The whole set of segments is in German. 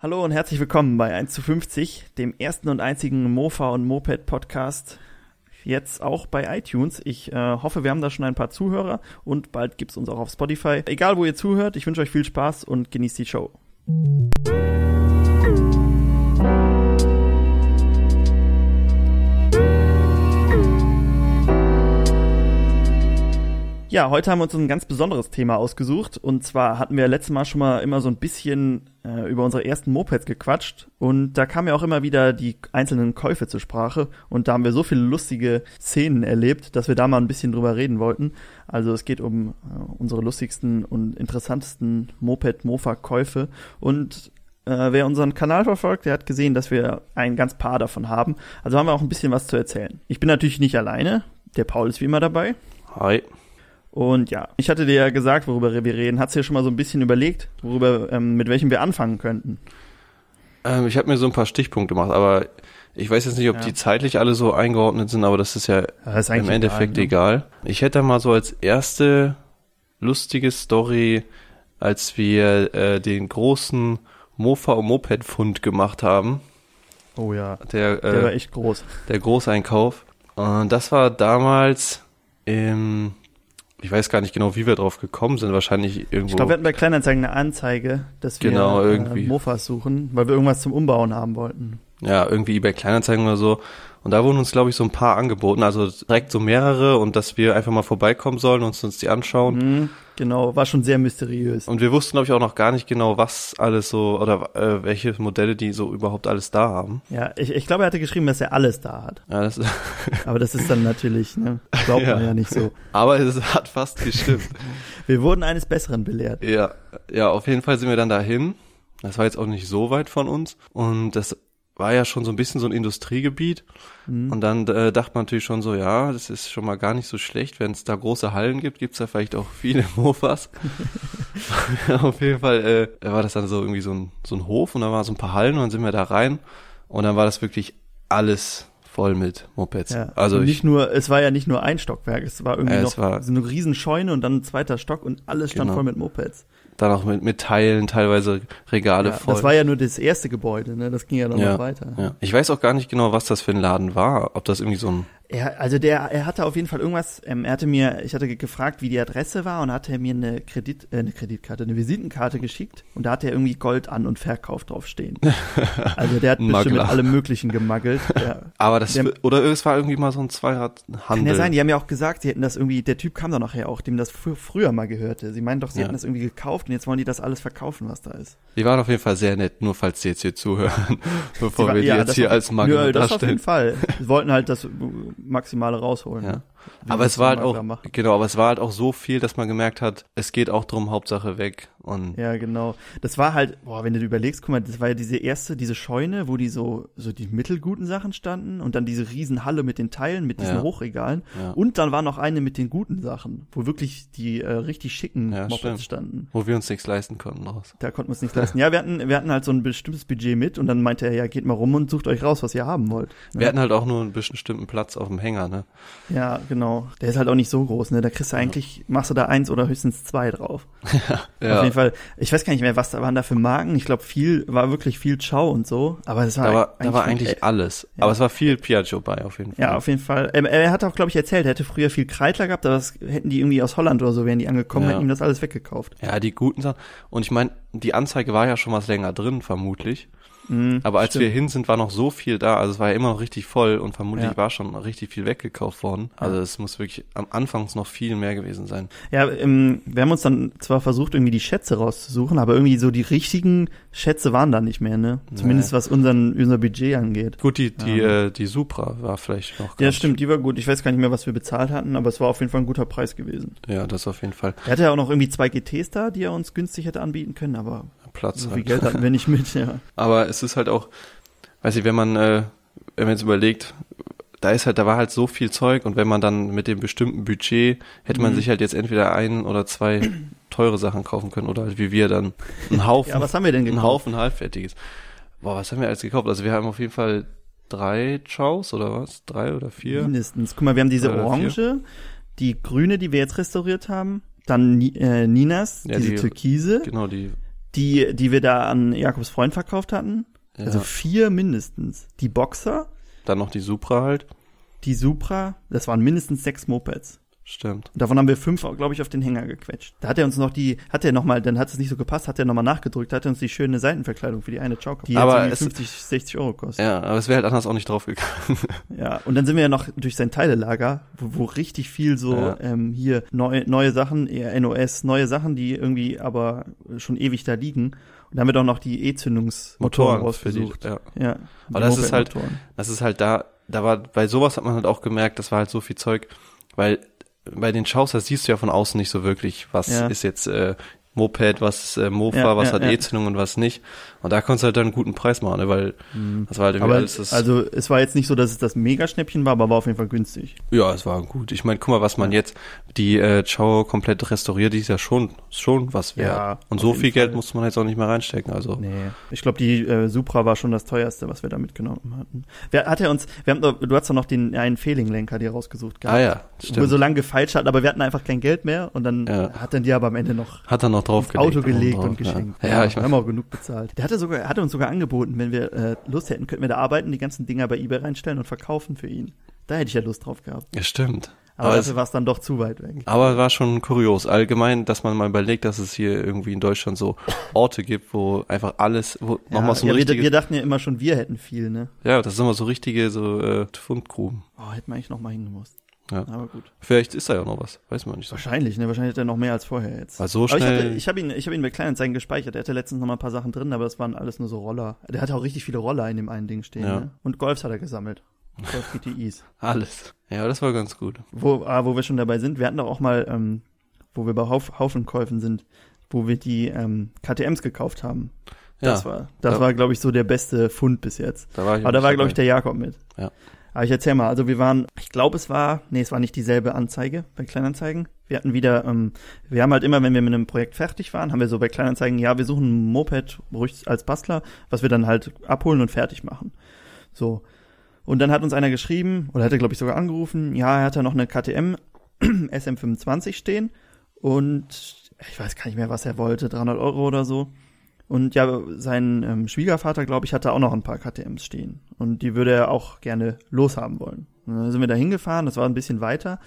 Hallo und herzlich willkommen bei 1 zu 50, dem ersten und einzigen Mofa und Moped Podcast. Jetzt auch bei iTunes. Ich äh, hoffe, wir haben da schon ein paar Zuhörer und bald gibt's uns auch auf Spotify. Egal, wo ihr zuhört, ich wünsche euch viel Spaß und genießt die Show. Ja, heute haben wir uns ein ganz besonderes Thema ausgesucht. Und zwar hatten wir letztes Mal schon mal immer so ein bisschen äh, über unsere ersten Mopeds gequatscht. Und da kamen ja auch immer wieder die einzelnen Käufe zur Sprache. Und da haben wir so viele lustige Szenen erlebt, dass wir da mal ein bisschen drüber reden wollten. Also es geht um äh, unsere lustigsten und interessantesten Moped-Mofa-Käufe. Und äh, wer unseren Kanal verfolgt, der hat gesehen, dass wir ein ganz paar davon haben. Also haben wir auch ein bisschen was zu erzählen. Ich bin natürlich nicht alleine. Der Paul ist wie immer dabei. Hi. Und ja, ich hatte dir ja gesagt, worüber wir reden. Hast du dir schon mal so ein bisschen überlegt, worüber, ähm, mit welchem wir anfangen könnten? Ähm, ich habe mir so ein paar Stichpunkte gemacht, aber ich weiß jetzt nicht, ob Ja. die zeitlich alle so eingeordnet sind, aber das ist ja, Ja, ist im Endeffekt egal, egal. Ich hätte mal so als erste lustige Story, als wir äh, den großen Mofa und Moped Fund gemacht haben, Oh ja, der der war äh, echt groß. der Großeinkauf. Und das war damals im ich weiß gar nicht genau, wie wir drauf gekommen sind. Wahrscheinlich irgendwo. Ich glaube, wir hatten bei Kleinanzeigen eine Anzeige, dass wir Genau, irgendwie. Äh, Mofas suchen, weil wir irgendwas zum Umbauen haben wollten. Ja, irgendwie eBay Kleinanzeigen oder so. Und da wurden uns, glaube ich, so ein paar angeboten. Also direkt so mehrere und dass wir einfach mal vorbeikommen sollen und uns die anschauen. Mhm, genau, war schon sehr mysteriös. Und wir wussten, glaube ich, auch noch gar nicht genau, was alles so oder äh, welche Modelle die so überhaupt alles da haben. Ja, ich, ich glaube, er hatte geschrieben, dass er alles da hat. Ja, das, Aber das ist dann natürlich, ne, glaubt man Ja. ja nicht so. aber es hat fast gestimmt. Wir wurden eines Besseren belehrt. ja, ja, auf jeden Fall sind wir dann dahin. Das war jetzt auch nicht so weit von uns. Und das war ja schon so ein bisschen so ein Industriegebiet. Mhm. Und dann äh, dachte man natürlich schon so, ja, das ist schon mal gar nicht so schlecht. Wenn es da große Hallen gibt, gibt's da vielleicht auch viele Mofas. Auf jeden Fall äh, war das dann so irgendwie so ein, so ein Hof und da waren so ein paar Hallen und dann sind wir da rein und dann war das wirklich alles voll mit Mopeds. Ja, Also und ich, nicht nur, es war ja nicht nur ein Stockwerk, es war irgendwie noch es war- so eine riesen Scheune und dann ein zweiter Stock und alles stand Genau. voll mit Mopeds. Dann auch mit, mit Teilen, teilweise Regale Ja, voll. das war ja nur das erste Gebäude, ne? Das ging ja dann Ja, noch weiter. ja. Ich weiß auch gar nicht genau, was das für ein Laden war. Ob das irgendwie so ein Er, also der, er hatte auf jeden Fall irgendwas, ähm, er hatte mir, ich hatte ge- gefragt, wie die Adresse war und hatte er mir eine Kredit, äh, eine Kreditkarte, eine Visitenkarte geschickt und da hatte er irgendwie Gold an und Verkauf draufstehen. Also der hat bestimmt mit allem möglichen gemaggelt. Ja. Aber das Der- oder es war irgendwie mal so ein Zweiradhandel. Kann ja sein, die haben ja auch gesagt, sie hätten das irgendwie, der Typ kam da nachher auch, dem das fr früher mal gehörte. Sie meinen doch, sie Ja. hätten das irgendwie gekauft und jetzt wollen die das alles verkaufen, was da ist. Die waren auf jeden Fall sehr nett, nur falls die jetzt hier zuhören, bevor Sie wa- wir die ja, jetzt hier auf- als Makler Nö, das auf jeden darstellen. Fall. Sie wollten halt das Maximale rausholen. Ja. Aber es war halt auch, machen. genau, aber es war halt auch so viel, dass man gemerkt hat, es geht auch drum, Hauptsache weg. Und Ja, genau. Das war halt, boah, wenn du dir überlegst, guck mal, das war ja diese erste, diese Scheune, wo die so, so die mittelguten Sachen standen und dann diese Riesenhalle mit den Teilen, mit diesen Ja. Hochregalen. Ja. Und dann war noch eine mit den guten Sachen, wo wirklich die äh, richtig schicken Ja, Mopeds standen. wo wir uns nichts leisten konnten raus. Da konnten wir uns nicht leisten. Ja, wir hatten, wir hatten halt so ein bestimmtes Budget mit und dann meinte er, ja, geht mal rum und sucht euch raus, was ihr haben wollt. Ne? Wir hatten halt auch nur einen bestimmten Platz auf dem Hänger, ne? Ja, genau. Der ist halt auch nicht so groß, ne? Da kriegst du eigentlich, machst du da eins oder höchstens zwei drauf. Auf jeden Fall, ich weiß gar nicht mehr, was da waren da für Marken. Ich glaube, viel, war wirklich viel Ciao und so. Aber es war, Da war, da war eigentlich äh, alles. Ja. Aber es war viel Piaggio bei, auf jeden Fall. Ja, auf jeden Fall. Ähm, er hat auch, glaube ich, erzählt, er hätte früher viel Kreidler gehabt, aber das hätten die irgendwie aus Holland oder so, wären die angekommen, Ja. hätten ihm das alles weggekauft. Ja, die guten Sachen. Und ich meine, die Anzeige war ja schon was länger drin, vermutlich. Mhm, Aber als stimmt. wir hin sind, war noch so viel da. Also es war ja immer noch richtig voll und vermutlich Ja. war schon richtig viel weggekauft worden. Also Ja. es muss wirklich am Anfangs noch viel mehr gewesen sein. Ja, ähm, wir haben uns dann zwar versucht, irgendwie die Schätze rauszusuchen, aber irgendwie so die richtigen Schätze waren da nicht mehr, ne? Zumindest was unseren, unser Budget angeht. Gut, die, die, Ja. äh, die Supra war vielleicht noch. Ja, ganz- stimmt, die war gut. Ich weiß gar nicht mehr, was wir bezahlt hatten, aber es war auf jeden Fall ein guter Preis gewesen. Ja, das auf jeden Fall. Er hatte ja auch noch irgendwie zwei GTs da, die er uns günstig hätte anbieten können, aber Platz. so viel halt. Geld hatten wir nicht mit, ja. Aber es ist halt auch, weiß ich, wenn man, äh, wenn man jetzt überlegt, da ist halt, da war halt so viel Zeug und wenn man dann mit dem bestimmten Budget, hätte man Mhm. sich halt jetzt entweder ein oder zwei teure Sachen kaufen können oder halt wie wir dann einen Haufen, Ja, was haben wir denn einen gekauft? Haufen halbfertiges. Boah, was haben wir alles gekauft? Also wir haben auf jeden Fall drei Chows oder was? Drei oder vier? Mindestens. Guck mal, wir haben diese Oder Orange, die grüne, die wir jetzt restauriert haben, dann äh, Ninas, Ja, diese die- Türkise, Genau, die, Die, die wir da an Jakobs Freund verkauft hatten. Ja. Also vier mindestens. Die Boxer, Dann noch die Supra halt. die Supra, das waren mindestens sechs Mopeds. Stimmt. Und davon haben wir fünf, glaube ich, auf den Hänger gequetscht. Da hat er uns noch die, hat er noch mal, dann hat es nicht so gepasst, hat er noch mal nachgedrückt, hat er uns die schöne Seitenverkleidung für die eine Chow die Aber jetzt es- irgendwie 50, 60 Euro kostet. Ja, aber es wäre halt anders auch nicht draufgegangen. Ja, und dann sind wir ja noch durch sein Teilelager, wo, wo richtig viel so Ja. ähm, hier neu, neue Sachen, eher NOS, neue Sachen, die irgendwie aber schon ewig da liegen. Und dann haben wir doch noch die E-Zündungsmotoren rausgesucht. ja. ja, Aber das ist halt-. Das ist halt da, da war, bei sowas hat man halt auch gemerkt, das war halt so viel Zeug, weil bei den Chows, da siehst du ja von außen nicht so wirklich, was Ja. ist jetzt äh, Moped, was äh, Mofa, Ja, was ja, hat ja. E-Zündung und was nicht. Und da konntest du halt dann einen guten Preis machen, ne? weil das war halt irgendwie Aber alles das. also es war jetzt nicht so, dass es das Mega-Schnäppchen war, aber war auf jeden Fall günstig. ja, es war gut. Ich meine, guck mal, was man jetzt, die äh, Chow komplett restauriert, die ist ja schon, schon was wert. Ja, und so viel Geld Fall. musste man jetzt auch nicht mehr reinstecken. Also Nee. Ich glaube, die äh, Supra war schon das teuerste, was wir da mitgenommen hatten. Wer hat er uns, wir haben du hast doch noch den einen Fehling-Lenker dir rausgesucht gehabt. Ah ja, Wo wir stimmt. so lange gefeilscht hatten, aber wir hatten einfach kein Geld mehr und dann Ja. hat dann die aber am Ende noch Hat er noch drauf gelegt. Auto gelegt und geschenkt. Ja, ja ich wir meine, haben auch genug bezahlt. Der hatte sogar, hatte uns sogar angeboten, wenn wir äh, Lust hätten, könnten wir da arbeiten, die ganzen Dinger bei eBay reinstellen und verkaufen für ihn. Da hätte ich ja Lust drauf gehabt. ja, stimmt. Aber, Aber es- dafür war es dann doch zu weit weg. Aber war schon kurios. Allgemein, dass man mal überlegt, dass es hier irgendwie in Deutschland so Orte gibt, wo einfach alles, wo nochmal so ja, eine wir, richtige, wir dachten ja immer schon, wir hätten viel, ne? ja, das sind immer so richtige so äh, Fundgruben. Oh, hätten wir eigentlich noch mal hingemusst. Ja. Aber gut. Vielleicht ist da ja noch was, weiß man nicht so. Wahrscheinlich, ne? Wahrscheinlich hat er noch mehr als vorher jetzt. Weil so Aber ich, schnell, ich habe ihn, ich habe ihn bei Kleinanzeigen gespeichert. Er hatte letztens noch mal ein paar Sachen drin, aber das waren alles nur so Roller. Der hatte auch richtig viele Roller in dem einen Ding stehen. Ja. Ne? Und Golfs hat er gesammelt. Golf GTIs. alles. Ja, das war ganz gut. Wo, ah, wo wir schon dabei sind, wir hatten doch auch mal, ähm, wo wir bei Hauf, Haufenkäufen sind, wo wir die ähm, KTMs gekauft haben. Das ja, war, das Ja. war, glaube ich, so der beste Fund bis jetzt. da war ich. Aber da war, glaube ich, der Jakob mit. Ja. Aber ich erzähl mal, also wir waren, ich glaube, es war, nee, es war nicht dieselbe Anzeige bei Kleinanzeigen. Wir hatten wieder, ähm, wir haben halt immer, wenn wir mit einem Projekt fertig waren, haben wir so bei Kleinanzeigen, ja, wir suchen ein Moped ruhig als Bastler, was wir dann halt abholen und fertig machen. So. Und dann hat uns einer geschrieben, oder hatte, glaube ich, sogar angerufen, ja, er hat da noch eine KTM SM25 stehen und ich weiß gar nicht mehr, was er wollte, 300 Euro oder so. Und ja, sein ähm, Schwiegervater, glaube ich, hatte auch noch ein paar KTMs stehen. Und die würde er auch gerne loshaben wollen. Und dann sind wir da hingefahren, das war ein bisschen weiter.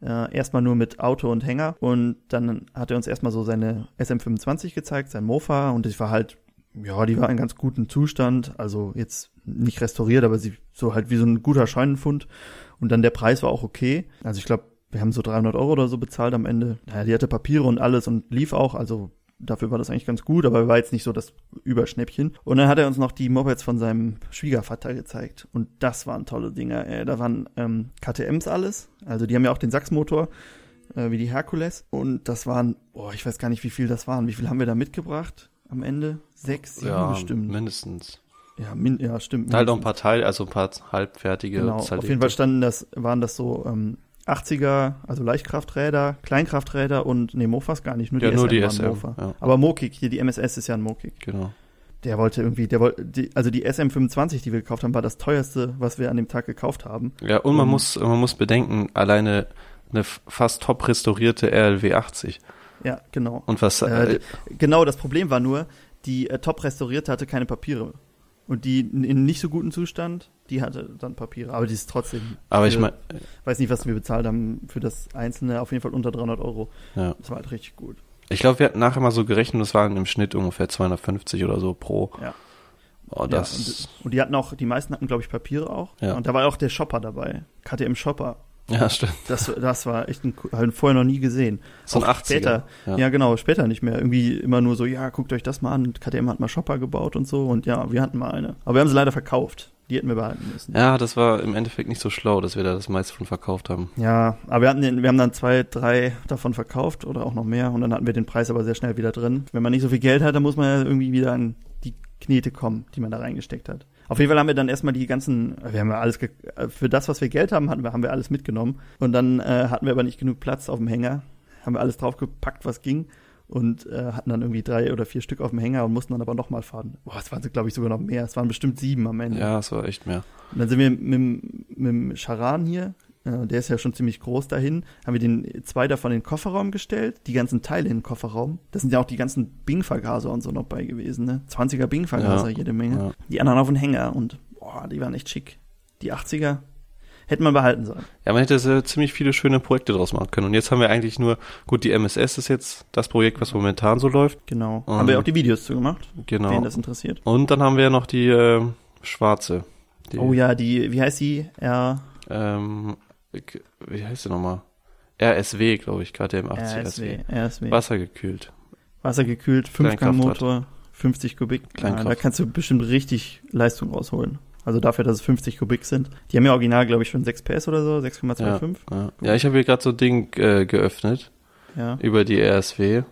Äh, erstmal nur mit Auto und Hänger. Und dann hat er uns erstmal so seine SM25 gezeigt, sein Mofa. Und die war halt, ja, die war in ganz gutem Zustand. Also jetzt nicht restauriert, aber sie so halt wie so ein guter Scheunenfund. Und dann der Preis war auch okay. Also ich glaube, wir haben so 300 Euro oder so bezahlt am Ende. Naja, die hatte Papiere und alles und lief auch. Also dafür war das eigentlich ganz gut, aber war jetzt nicht so das Überschnäppchen. Und dann hat er uns noch die Mopeds von seinem Schwiegervater gezeigt. Und das waren tolle Dinger. Äh, da waren ähm, KTMs alles. Also die haben ja auch den Sachsmotor, äh, wie die Herkules. Und das waren, boah, ich weiß gar nicht, wie viel das waren. Wie viel haben wir da mitgebracht am Ende? Sechs, sieben ja, bestimmt. mindestens. Ja, min ja, stimmt. Halt auch ein paar Teile, also ein paar halbfertige. Genau, auf jeden Fall standen das, waren das so ähm, 80er, also Leichtkrafträder, Kleinkrafträder und nee, Mofas gar nicht, nur die ja, nur SM die SM. Mofa. Ja, Aber Mokik, hier die MSS ist ja ein Mokik. genau. Der wollte irgendwie, der wollte, die, also die SM25, die wir gekauft haben, war das teuerste, was wir an dem Tag gekauft haben. Ja, und man Mhm. muss, man muss bedenken, alleine eine fast top restaurierte RLW 80. Ja, genau. Und was, Äh, äh, Genau, das Problem war nur, die äh, top restaurierte hatte keine Papiere. Und die in, nicht so gutem Zustand, die hatte dann Papiere. Aber die ist trotzdem, aber ich meine, weiß nicht, was wir bezahlt haben für das Einzelne, auf jeden Fall unter 300 Euro. ja. Das war halt richtig gut. Ich glaube, wir hatten nachher mal so gerechnet, das waren im Schnitt ungefähr 250 oder so pro. Ja. Oh, Ja, das, und, und die hatten auch, die meisten hatten, glaube ich, Papiere auch. Ja. Und da war auch der Shopper dabei. KTM Shopper. Ja, stimmt. Das, das war echt ein, halt vorher noch nie gesehen. So ein Auch 80er. Später. Ja. Ja. genau, später nicht mehr. Irgendwie immer nur so, ja, guckt euch das mal an. KTM hat mal Shopper gebaut und so. Und ja, wir hatten mal eine. Aber wir haben sie leider verkauft. Die hätten wir behalten müssen. Ja, das war im Endeffekt nicht so schlau, dass wir da das meiste von verkauft haben. Ja, aber wir, hatten den, wir haben dann zwei, drei davon verkauft oder auch noch mehr. Und dann hatten wir den Preis aber sehr schnell wieder drin. Wenn man nicht so viel Geld hat, dann muss man ja irgendwie wieder an die Knete kommen, die man da reingesteckt hat. Auf jeden Fall haben wir dann erstmal die ganzen, wir haben ja alles, für das, was wir Geld haben, hatten wir, haben wir alles mitgenommen. Und dann äh, hatten wir aber nicht genug Platz auf dem Hänger. Haben wir alles draufgepackt, was ging. Und äh, hatten dann irgendwie drei oder vier Stück auf dem Hänger und mussten dann aber nochmal fahren. Boah, es waren, glaube ich, sogar noch mehr. Es waren bestimmt sieben am Ende. Ja, es war echt mehr. Und dann sind wir mit, dem- mit dem Charan hier, der ist ja schon ziemlich groß dahin, haben wir den zwei davon in den Kofferraum gestellt, die ganzen Teile in den Kofferraum. Das sind ja auch die ganzen Bing-Vergaser und so noch bei gewesen, ne? 20er Bing-Vergaser, Ja, jede Menge. ja. Die anderen auf den Hänger und boah, die waren echt schick. Die 80er hätte man behalten sollen. Ja, man hätte äh, ziemlich viele schöne Projekte draus machen können. Und jetzt haben wir eigentlich nur, gut, die MSS ist jetzt das Projekt, was momentan so läuft. Genau. Mhm. Haben wir auch die Videos zu gemacht, Genau. wen das interessiert. Und dann haben wir ja noch die äh, schwarze. Die, Oh ja, die, wie heißt die? R Ähm, wie heißt sie nochmal? RSW, glaube ich, KTM 80 RSW, RSW. Wassergekühlt. Wassergekühlt, Fünfgangmotor, 50 Kubik. Ja, da Kleinkraft. kannst du bestimmt richtig Leistung rausholen. Also dafür, dass es 50 Kubik sind. Die haben ja original, glaube ich, schon 6 PS oder so, 6,25. Ja, ja ich habe hier gerade so ein Ding äh, geöffnet Ja. über die RSW.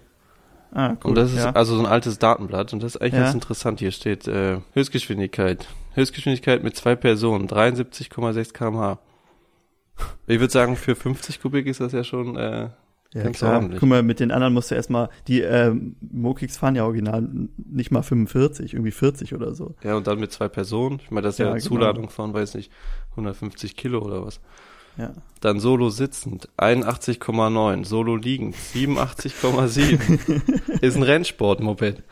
Ah, cool. Und das ist ja. also so ein altes Datenblatt und das ist eigentlich Ja. ganz interessant. Hier steht äh, Höchstgeschwindigkeit. Höchstgeschwindigkeit mit zwei Personen, 73,6 km/h. Ich würde sagen, für 50 Kubik ist das ja schon äh, ja, ganz klar. ordentlich. Guck mal, mit den anderen musst du erstmal, die ähm, Mokicks fahren ja original nicht mal 45, irgendwie 40 oder so. Ja, und dann mit zwei Personen. Ich meine, das ist ja, Ja, eine genau. Zuladung von, weiß nicht, 150 Kilo oder was. Ja. Dann Solo sitzend, 81,9. Solo liegend, 87,7. ist ein Rennsportmoped.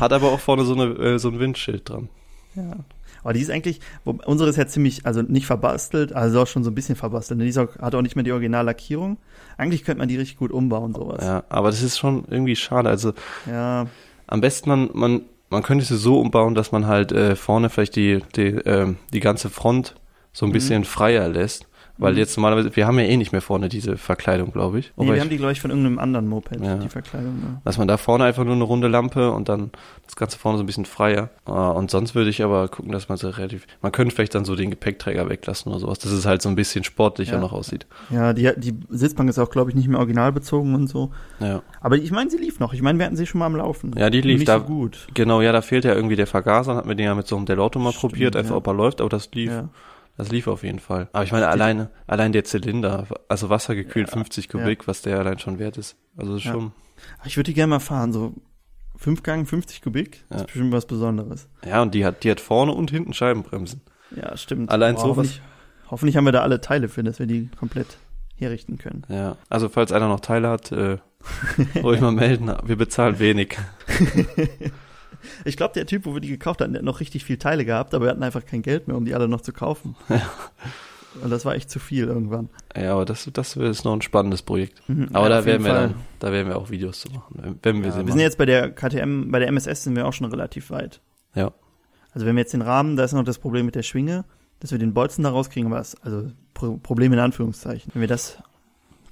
Hat aber auch vorne so, eine, äh, so ein Windschild dran. Ja. Aber die ist eigentlich, wo, unsere ist ja ziemlich, also nicht verbastelt, also auch schon so ein bisschen verbastelt. Die ist auch, hat auch nicht mehr die Originallackierung. Eigentlich könnte man die richtig gut umbauen, sowas. Ja, aber das ist schon irgendwie schade. Also Ja, am besten man, man, man könnte sie so umbauen, dass man halt äh, vorne vielleicht die, die, ähm, die ganze Front so ein Mhm. bisschen freier lässt. Weil Mhm. jetzt normalerweise, wir haben ja eh nicht mehr vorne diese Verkleidung, glaube ich. nee, wir ich- haben die, glaube ich, von irgendeinem anderen Moped, Ja. die Verkleidung. Ne? Dass man da vorne einfach nur eine runde Lampe und dann das Ganze vorne so ein bisschen freier. Äh, Und sonst würde ich aber gucken, dass man so relativ, man könnte vielleicht dann so den Gepäckträger weglassen oder sowas, dass es halt so ein bisschen sportlicher Ja. noch aussieht. Ja, die, die Sitzbank ist auch, glaube ich, nicht mehr original bezogen und so. Ja. Aber ich meine, sie lief noch. Ich meine, wir hatten sie schon mal am Laufen. Ja, die lief Nicht da- so gut. Genau, ja, da fehlt ja irgendwie der Vergaser, dann hat man den ja mit so einem Delauto mal Stimmt, probiert, einfach ja. ob er läuft, aber das lief, Ja. Das lief auf jeden Fall. Aber ich meine, alleine, allein der Zylinder, also wassergekühlt Ja, 50 Kubik, was der allein schon wert ist. Also ist Ja. schon, Ich würde die gerne mal fahren, so fünf Gang, 50 Kubik. Das Ja. ist bestimmt was Besonderes. ja, und die hat, die hat vorne und hinten Scheibenbremsen. Ja, stimmt. Allein sowas- Hoffentlich, hoffentlich haben wir da alle Teile für, dass wir die komplett herrichten können. Ja, also falls einer noch Teile hat, äh, ruhig mal melden, wir bezahlen wenig. Ich glaube, der Typ, wo wir die gekauft hatten, der hat noch richtig viel Teile gehabt, aber wir hatten einfach kein Geld mehr, um die alle noch zu kaufen. Und das war echt zu viel irgendwann. Ja, aber das, das ist noch ein spannendes Projekt. Mhm. Aber Ja, da werden wir Fall. dann, da werden wir auch Videos zu machen, wenn wir Ja, sie wir machen. sind jetzt bei der KTM, bei der MSS sind wir auch schon relativ weit. Ja. Also wenn wir jetzt den Rahmen, da ist noch das Problem mit der Schwinge, dass wir den Bolzen da rauskriegen, das, also Pro Problem in Anführungszeichen. Wenn wir das,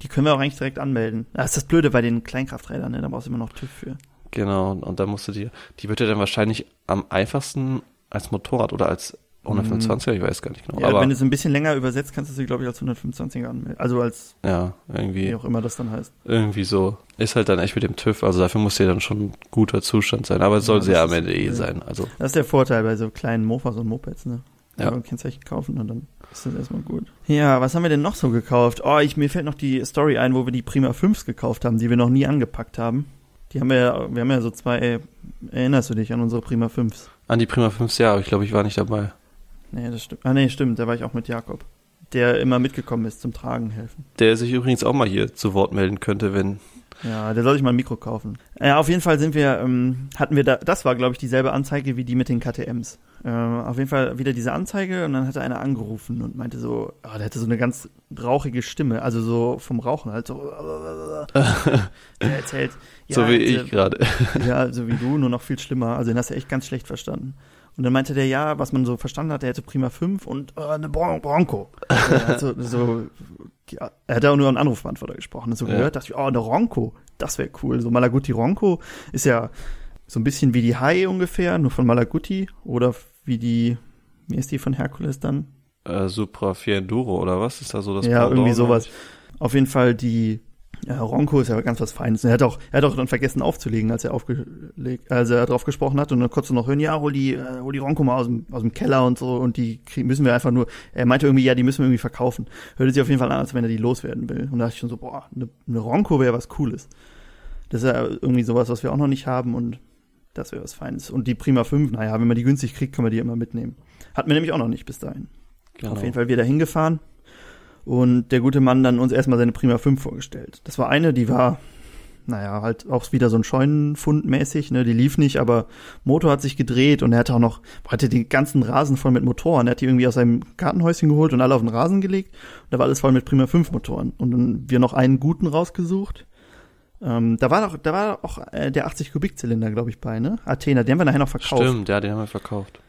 die können wir auch eigentlich direkt anmelden. Das ist das Blöde bei den Kleinkrafträdern, ne? da brauchst du immer noch TÜV für. Genau, und, und da musst du dir, die wird ja dann wahrscheinlich am einfachsten als Motorrad oder als 125er, ich weiß gar nicht genau. Ja, aber wenn du es ein bisschen länger übersetzt, kannst du sie, glaube ich, als 125er anmelden. Also als, ja, wie irgendwie, auch immer das dann heißt. irgendwie so. Ist halt dann echt mit dem TÜV, also dafür muss ja dann schon ein guter Zustand sein, aber es soll Ja, sehr das am Ende eh ja. sein. Also, Das ist der Vorteil bei so kleinen Mofas und Mopeds, ne? Ja. Ein Kennzeichen kaufen und dann ist das erstmal gut. Ja, was haben wir denn noch so gekauft? Oh, ich, mir fällt noch die Story ein, wo wir die Prima 5s gekauft haben, die wir noch nie angepackt haben. Die haben wir ja, wir haben ja so zwei, erinnerst du dich an unsere Prima 5s? an die Prima 5 Jahre, ich glaube, ich war nicht dabei. Nee, das stimmt. Ah, nee, stimmt, da war ich auch mit Jakob. Der immer mitgekommen ist zum Tragen helfen. Der sich übrigens auch mal hier zu Wort melden könnte, wenn, Ja, der soll sich mal ein Mikro kaufen. Ja, auf jeden Fall sind wir, ähm, hatten wir da, das war, glaube ich, dieselbe Anzeige wie die mit den KTMs. Äh, auf jeden Fall wieder diese Anzeige und dann hatte einer angerufen und meinte so, ah, der hatte so eine ganz rauchige Stimme, also so vom Rauchen halt so. der erzählt, ja, so wie hätte- ich gerade. ja, so wie du, nur noch viel schlimmer. Also den hast du echt ganz schlecht verstanden. Und dann meinte der, ja, was man so verstanden hat, er hätte Prima 5 und äh, eine Bron Bronco. er, hat so, so, ja, er hat auch nur einen Anrufbeantworter gesprochen. Und so Ja. gehört, dachte ich, oh, eine Ronco, das wäre cool. So Malaguti Ronco ist ja so ein bisschen wie die Hai ungefähr, nur von Malaguti. Oder wie die, wie ist die von Herkules dann? Äh, Supra 4 Enduro oder was ist da so das ja, Pendant, irgendwie sowas. Auf jeden Fall die ja, Ronco ist ja ganz was Feines. Und er hat auch, er hat auch dann vergessen aufzulegen, als er aufgelegt, als er drauf gesprochen hat. Und dann konntest du noch hören, ja, hol die, äh, hol die Ronco mal aus dem, aus dem Keller und so. Und die müssen wir einfach nur, er meinte irgendwie, ja, die müssen wir irgendwie verkaufen. Hörte sich auf jeden Fall an, als wenn er die loswerden will. Und da dachte ich schon so, boah, eine, eine Ronco wäre was Cooles. Das ist ja irgendwie sowas, was wir auch noch nicht haben und das wäre was Feines. Und die Prima 5, naja, wenn man die günstig kriegt, kann man die immer mitnehmen. Hatten wir nämlich auch noch nicht bis dahin. Genau. Auf jeden Fall wieder hingefahren. Und der gute Mann dann uns erstmal seine Prima 5 vorgestellt. Das war eine, die war, naja, halt auch wieder so ein Scheunenfund mäßig, ne, die lief nicht, aber Motor hat sich gedreht und er hatte auch noch, hatte den ganzen Rasen voll mit Motoren. Er hat die irgendwie aus seinem Gartenhäuschen geholt und alle auf den Rasen gelegt. Und da war alles voll mit Prima 5 Motoren. Und dann wir noch einen guten rausgesucht. Ähm, da war doch, da war auch äh, der 80 Kubikzylinder, glaube ich, bei, ne? Athena, den haben wir nachher noch verkauft. Stimmt, ja, den haben wir verkauft.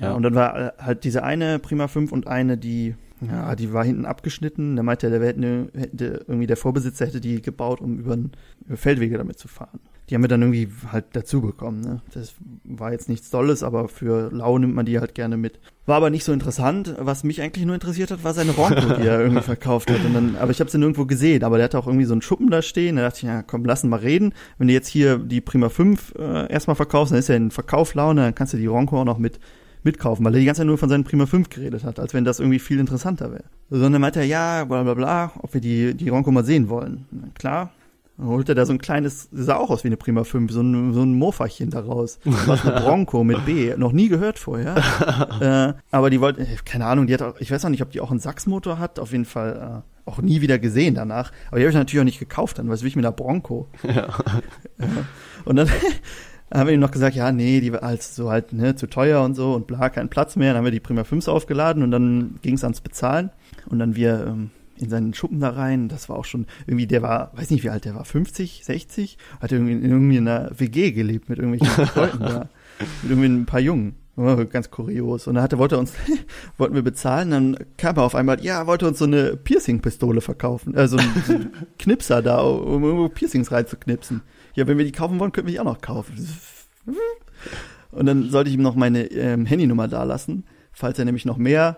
Ja, und dann war äh, halt diese eine Prima 5 und eine, die, ja, die war hinten abgeschnitten. Da meinte er, der hätte, hätte irgendwie der Vorbesitzer hätte die gebaut, um über, über Feldwege damit zu fahren. Die haben wir dann irgendwie halt dazu bekommen. Ne? Das war jetzt nichts Tolles, aber für Lau nimmt man die halt gerne mit. War aber nicht so interessant. Was mich eigentlich nur interessiert hat, war seine Ronco, die er irgendwie verkauft hat. Und dann, aber ich habe sie nirgendwo gesehen. Aber der hatte auch irgendwie so einen Schuppen da stehen. Da dachte ich, ja, komm, lass ihn mal reden. Wenn du jetzt hier die Prima 5 äh, erstmal verkaufst, dann ist ja in Verkauflaune, dann kannst du die Ronco auch noch mit mitkaufen, weil er die ganze Zeit nur von seinen Prima 5 geredet hat, als wenn das irgendwie viel interessanter wäre. Sondern meinte er, ja, bla bla bla, ob wir die, die Ronco mal sehen wollen. Na, klar, dann holt er da so ein kleines, sah auch aus wie eine Prima 5, so ein, so ein Mofachen daraus. Was eine Bronco mit B, noch nie gehört vorher. äh, aber die wollte, keine Ahnung, die hat auch, ich weiß auch nicht, ob die auch einen Sachsmotor hat, auf jeden Fall äh, auch nie wieder gesehen danach. Aber die habe ich natürlich auch nicht gekauft, dann was will ich mit einer Bronco. Ja. Äh, und dann haben wir ihm noch gesagt, ja, nee, die war halt so halt, ne, zu teuer und so und bla, kein Platz mehr. Dann haben wir die Prima 5 aufgeladen und dann ging es ans Bezahlen. Und dann wir ähm, in seinen Schuppen da rein. Das war auch schon irgendwie, der war, weiß nicht wie alt der war, 50, 60, hat irgendwie, irgendwie in einer WG gelebt mit irgendwelchen Leuten da. Mit irgendwie ein paar Jungen. Ganz kurios. Und dann hatte, wollte er uns, wollten wir bezahlen, dann kam er auf einmal, ja, wollte uns so eine Piercing-Pistole verkaufen, äh, so ein, so ein Knipser da, um irgendwo Piercings reinzuknipsen ja, wenn wir die kaufen wollen, können wir die auch noch kaufen. Und dann sollte ich ihm noch meine ähm, Handynummer dalassen, falls er nämlich noch mehr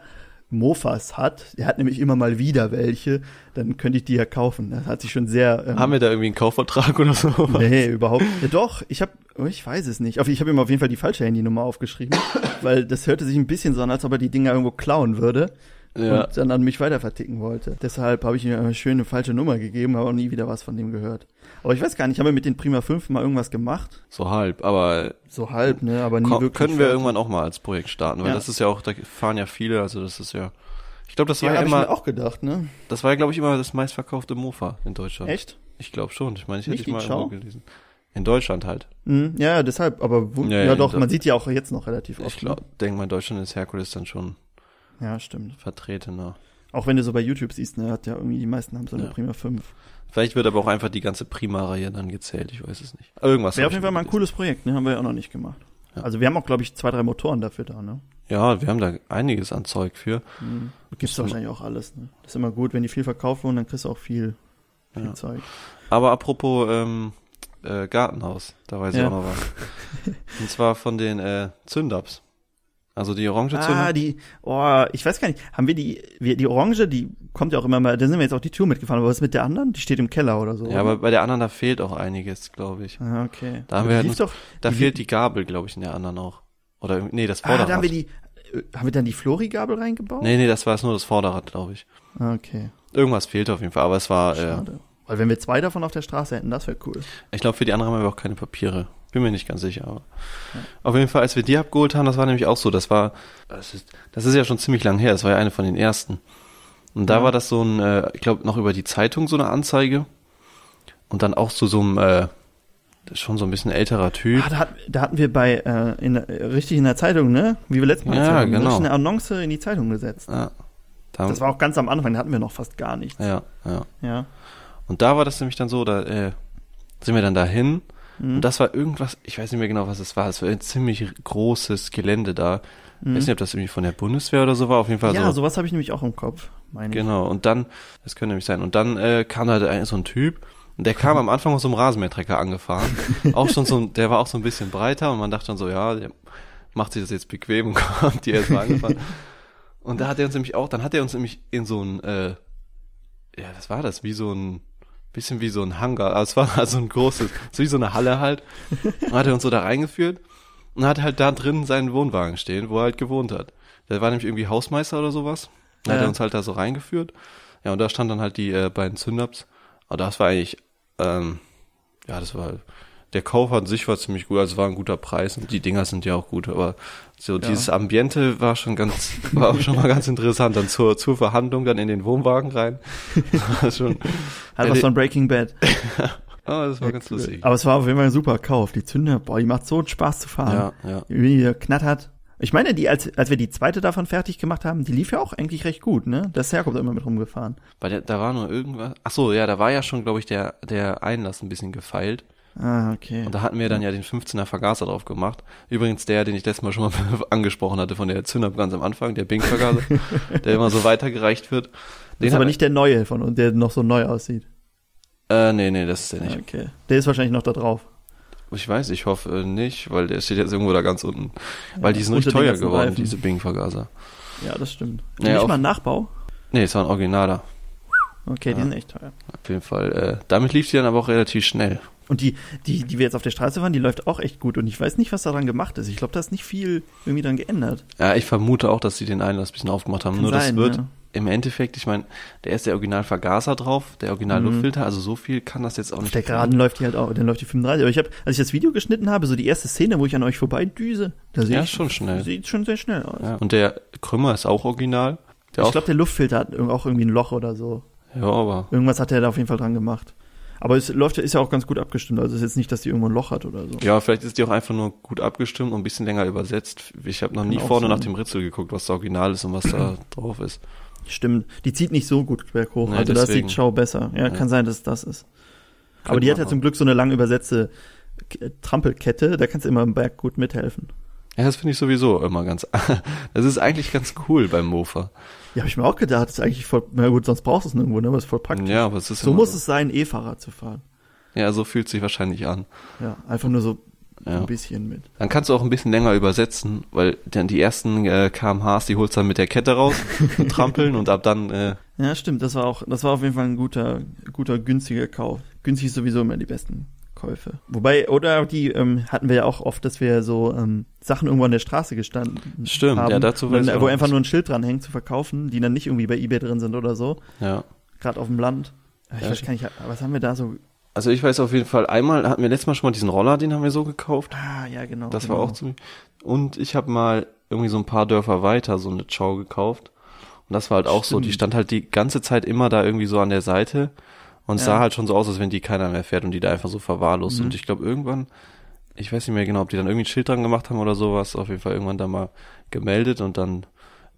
Mofas hat. Er hat nämlich immer mal wieder welche, dann könnte ich die ja kaufen. Das hat sich schon sehr. Ähm, Haben wir da irgendwie einen Kaufvertrag oder so? Nee, überhaupt. Ja, doch, ich habe, oh, ich weiß es nicht. Ich habe ihm auf jeden Fall die falsche Handynummer aufgeschrieben, weil das hörte sich ein bisschen so an, als ob er die Dinger irgendwo klauen würde ja. und dann an mich weiter verticken wollte. Deshalb habe ich ihm eine schöne falsche Nummer gegeben, aber auch nie wieder was von dem gehört. Aber ich weiß gar nicht, haben wir mit den Prima 5 mal irgendwas gemacht? So halb, aber so halb, ne, aber nie wirklich. Können wir irgendwann auch mal als Projekt starten, weil ja. das ist ja auch, da fahren ja viele, also das ist ja ich glaube, das war ja, immer ich mir auch gedacht, ne? Das war ja glaube ich immer das meistverkaufte Mofa in Deutschland. Echt? Ich glaube schon. Ich meine, ich hätte ich mal irgendwo gelesen. In Deutschland halt. Mhm, ja, deshalb, aber wo, ja, ja, ja doch, man sieht ja auch jetzt noch relativ oft. Ich glaube, ne? denke mal, in Deutschland ist Herkules dann schon ja, stimmt. vertretener. Auch wenn du so bei YouTube siehst, ne, hat ja irgendwie die meisten haben so eine ja. Prima 5. Vielleicht wird aber auch einfach die ganze Prima-Reihe dann gezählt, ich weiß es nicht. Irgendwas. Wäre auf jeden Fall mal ein cooles Projekt, ne? Haben wir ja auch noch nicht gemacht. Ja. Also wir haben auch, glaube ich, zwei, drei Motoren dafür da, ne? Ja, wir haben da einiges an Zeug für. Mhm. Gibt's wahrscheinlich auch alles, ne? Das ist immer gut, wenn die viel verkauft wurden, dann kriegst du auch viel, viel ja. Zeug. Aber apropos ähm, äh, Gartenhaus, da weiß ja. ich auch noch was. Und zwar von den äh, Zündaps. Also die orange Zunge? Ah, die, oh, ich weiß gar nicht. Haben wir die, wir, die Orange, die kommt ja auch immer mal, da sind wir jetzt auch die Tour mitgefahren, aber was ist mit der anderen? Die steht im Keller oder so. Ja, oder? aber bei der anderen, da fehlt auch einiges, glaube ich. Ah, okay. Da haben wir halt, doch, da die fehlt die Gabel, glaube ich, in der anderen auch. Oder, nee, das Vorderrad. Ah, da haben wir die, äh, haben wir dann die Flori-Gabel reingebaut? Nee, nee, das war jetzt nur das Vorderrad, glaube ich. Ah, okay. Irgendwas fehlt auf jeden Fall, aber es war, äh, Schade. äh, Weil wenn wir zwei davon auf der Straße hätten, das wäre cool. Ich glaube, für die anderen haben wir auch keine Papiere. Bin mir nicht ganz sicher, aber ja. auf jeden Fall, als wir die abgeholt haben, das war nämlich auch so, das war, das ist, das ist ja schon ziemlich lang her, das war ja eine von den ersten. Und da ja. war das so ein, äh, ich glaube, noch über die Zeitung so eine Anzeige. Und dann auch zu so einem, äh, schon so ein bisschen älterer Typ. Ah, da, hat, da hatten wir bei, äh, in, richtig in der Zeitung, ne? Wie wir letztes Mal ja, haben. Genau. eine Annonce in die Zeitung gesetzt. Ja. Da das war auch ganz am Anfang, da hatten wir noch fast gar nichts. Ja, ja. Ja. Und da war das nämlich dann so, da äh, sind wir dann dahin Mhm. Und das war irgendwas, ich weiß nicht mehr genau, was es war. Es war ein ziemlich großes Gelände da. Mhm. Ich weiß nicht, ob das irgendwie von der Bundeswehr oder so war. Auf jeden Fall ja, so. Ja, sowas habe ich nämlich auch im Kopf. Meine genau. Ich. Und dann, das könnte nämlich sein. Und dann äh, kam da halt so ein Typ. Und der kam am Anfang mit so einem Rasenmähertrecker angefahren. auch schon so, der war auch so ein bisschen breiter und man dachte dann so, ja, der macht sich das jetzt bequem und kommt hier erstmal angefahren. Und da hat er uns nämlich auch, dann hat er uns nämlich in so ein, äh, ja, was war das? Wie so ein, bisschen wie so ein Hangar. Also es war also ein großes, so wie so eine Halle halt. Und hat er uns so da reingeführt und hat halt da drin seinen Wohnwagen stehen, wo er halt gewohnt hat. Der war nämlich irgendwie Hausmeister oder sowas. Dann ja. hat er uns halt da so reingeführt. Ja, und da stand dann halt die äh, beiden Zündaps. Aber das war eigentlich, ähm, ja, das war, der Kauf an sich war ziemlich gut, also war ein guter Preis und die Dinger sind ja auch gut, aber so dieses Ambiente war schon ganz, war auch schon mal ganz interessant. Dann zur, zur Verhandlung dann in den Wohnwagen rein. Schon, Hat was von Breaking Bad. oh, das war ganz lustig. Aber es war auf jeden Fall ein super Kauf. Die Zünder, boah, die macht so Spaß zu fahren. Ja, ja. Wie die knattert. Ich meine, die, als, als wir die zweite davon fertig gemacht haben, die lief ja auch eigentlich recht gut, ne? Das Herr kommt immer mit rumgefahren. Weil da war nur irgendwas. Ach so, ja, da war ja schon, glaube ich, der, der Einlass ein bisschen gefeilt. Ah, okay. Und da hatten wir dann ja den 15er Vergaser drauf gemacht. Übrigens der, den ich letztes Mal schon mal angesprochen hatte von der Zünder ganz am Anfang, der Bing-Vergaser, der immer so weitergereicht wird. Den ist aber nicht der neue von und der noch so neu aussieht. Äh, nee, nee, das ist der nicht. Okay. Der ist wahrscheinlich noch da drauf. Ich weiß, ich hoffe nicht, weil der steht jetzt irgendwo da ganz unten. Weil die sind richtig teuer geworden, Reifen. diese Bing-Vergaser. Ja, das stimmt. Naja, nicht mal ein Nachbau? Nee, es war ein Originaler. Okay, ja. die sind echt teuer. Auf jeden Fall. Äh, damit lief die dann aber auch relativ schnell. Und die, die, die wir jetzt auf der Straße fahren, die läuft auch echt gut. Und ich weiß nicht, was daran gemacht ist. Ich glaube, da ist nicht viel irgendwie dran geändert. Ja, ich vermute auch, dass sie den Einlass ein bisschen aufgemacht haben. Kann Nur sein, das wird ja. im Endeffekt, ich meine, der ist der Original-Vergaser drauf, der Original-Luftfilter, mhm. also so viel kann das jetzt auch nicht. Auf der Geraden läuft die halt auch, dann läuft die 35. Aber ich habe, als ich das Video geschnitten habe, so die erste Szene, wo ich an euch vorbeidüse, da sehe ja, ich, schon schnell. Sieht schon sehr schnell aus. Ja, und der Krümmer ist auch original. Der ich glaube, der Luftfilter hat auch irgendwie ein Loch oder so. Ja, aber. Irgendwas hat er da auf jeden Fall dran gemacht. Aber es läuft, ist ja auch ganz gut abgestimmt. Also es ist jetzt nicht, dass die irgendwo ein Loch hat oder so. Ja, vielleicht ist die auch einfach nur gut abgestimmt und ein bisschen länger übersetzt. Ich habe noch nie vorne nach dem Ritzel geguckt, was da original ist und was da drauf ist. Stimmt. Die zieht nicht so gut berghoch. Nee, also das sieht Schau besser. Ja, ja, kann sein, dass das ist. Könnte Aber die hat ja zum Glück so eine lang übersetzte Trampelkette. Da kannst du immer im Berg gut mithelfen. Ja, das finde ich sowieso immer ganz. das ist eigentlich ganz cool beim Mofa. Ja, habe ich mir auch gedacht, das ist eigentlich voll, na gut, sonst brauchst du es nirgendwo, ne, aber es ist voll praktisch. Ja, aber es ist So muss so. es sein, E-Fahrrad zu fahren. Ja, so fühlt sich wahrscheinlich an. Ja, einfach nur so ja. ein bisschen mit. Dann kannst du auch ein bisschen länger übersetzen, weil dann die ersten äh, kmhs, die holst du dann mit der Kette raus und trampeln und ab dann. Äh, ja, stimmt. Das war auch, das war auf jeden Fall ein guter, guter günstiger Kauf. Günstig ist sowieso immer die besten Käufe. Wobei, oder die ähm, hatten wir ja auch oft, dass wir so ähm, Sachen irgendwo an der Straße gestanden Stimmt, haben. ja, dazu weiß dann, Wo einfach nur ein Schild dran hängt zu verkaufen, die dann nicht irgendwie bei Ebay drin sind oder so. Ja. Gerade auf dem Land. Ich ja, weiß gar nicht, was haben wir da so? Also ich weiß auf jeden Fall, einmal hatten wir letztes Mal schon mal diesen Roller, den haben wir so gekauft. Ah, ja, genau. Das genau. war auch ziemlich. Und ich habe mal irgendwie so ein paar Dörfer weiter so eine Chow gekauft. Und das war halt auch Stimmt. so, die stand halt die ganze Zeit immer da irgendwie so an der Seite und ja. sah halt schon so aus, als wenn die keiner mehr fährt und die da einfach so verwahrlost. Mhm. Und ich glaube, irgendwann, ich weiß nicht mehr genau, ob die dann irgendwie ein Schild dran gemacht haben oder sowas, auf jeden Fall irgendwann da mal gemeldet und dann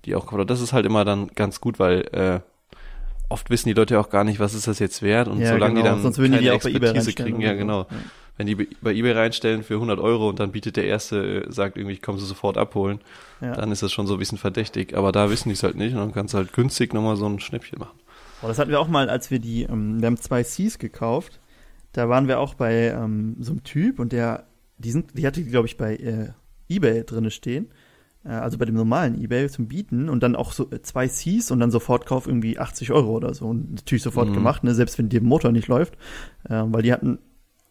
die auch gekauft. Das ist halt immer dann ganz gut, weil äh, oft wissen die Leute auch gar nicht, was ist das jetzt wert und ja, solange genau. die dann Sonst würden keine die, die Expertise kriegen, ja genau. Ja. Wenn die bei eBay reinstellen für 100 Euro und dann bietet der Erste, äh, sagt irgendwie, ich komme sie sofort abholen, ja. dann ist das schon so ein bisschen verdächtig. Aber da wissen die es halt nicht und dann kannst du halt günstig nochmal so ein Schnäppchen machen. Oh, das hatten wir auch mal, als wir die, ähm, wir haben zwei Cs gekauft. Da waren wir auch bei ähm, so einem Typ und der, die sind, die hatte, glaube ich, bei äh, eBay drinne stehen. Äh, also bei dem normalen eBay zum Bieten und dann auch so äh, zwei Cs und dann Sofortkauf irgendwie 80 Euro oder so. Und natürlich sofort mhm. gemacht, ne, selbst wenn der Motor nicht läuft. Äh, weil die hatten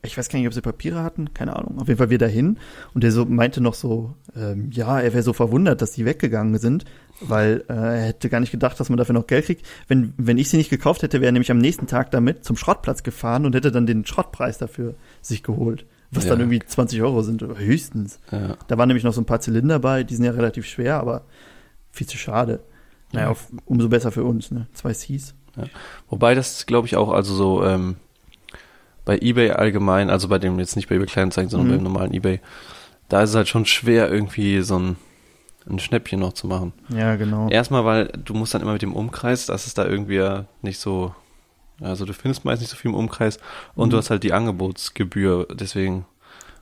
ich weiß gar nicht, ob sie Papiere hatten, keine Ahnung. Auf jeden Fall wir dahin und der so meinte noch so, ähm, ja, er wäre so verwundert, dass die weggegangen sind, weil äh, er hätte gar nicht gedacht, dass man dafür noch Geld kriegt. Wenn wenn ich sie nicht gekauft hätte, wäre er nämlich am nächsten Tag damit zum Schrottplatz gefahren und hätte dann den Schrottpreis dafür sich geholt, was ja. dann irgendwie 20 Euro sind höchstens. Ja. Da waren nämlich noch so ein paar Zylinder bei, die sind ja relativ schwer, aber viel zu schade. Naja, auf, umso besser für uns, ne? Zwei Cs. Ja. Wobei das, glaube ich, auch also so ähm, bei eBay allgemein, also bei dem jetzt nicht bei eBay Kleinanzeigen, sondern mhm. beim normalen eBay, da ist es halt schon schwer, irgendwie so ein, ein Schnäppchen noch zu machen. Ja, genau. Erstmal, weil du musst dann immer mit dem Umkreis, das ist da irgendwie nicht so, also du findest meist nicht so viel im Umkreis und mhm. du hast halt die Angebotsgebühr, deswegen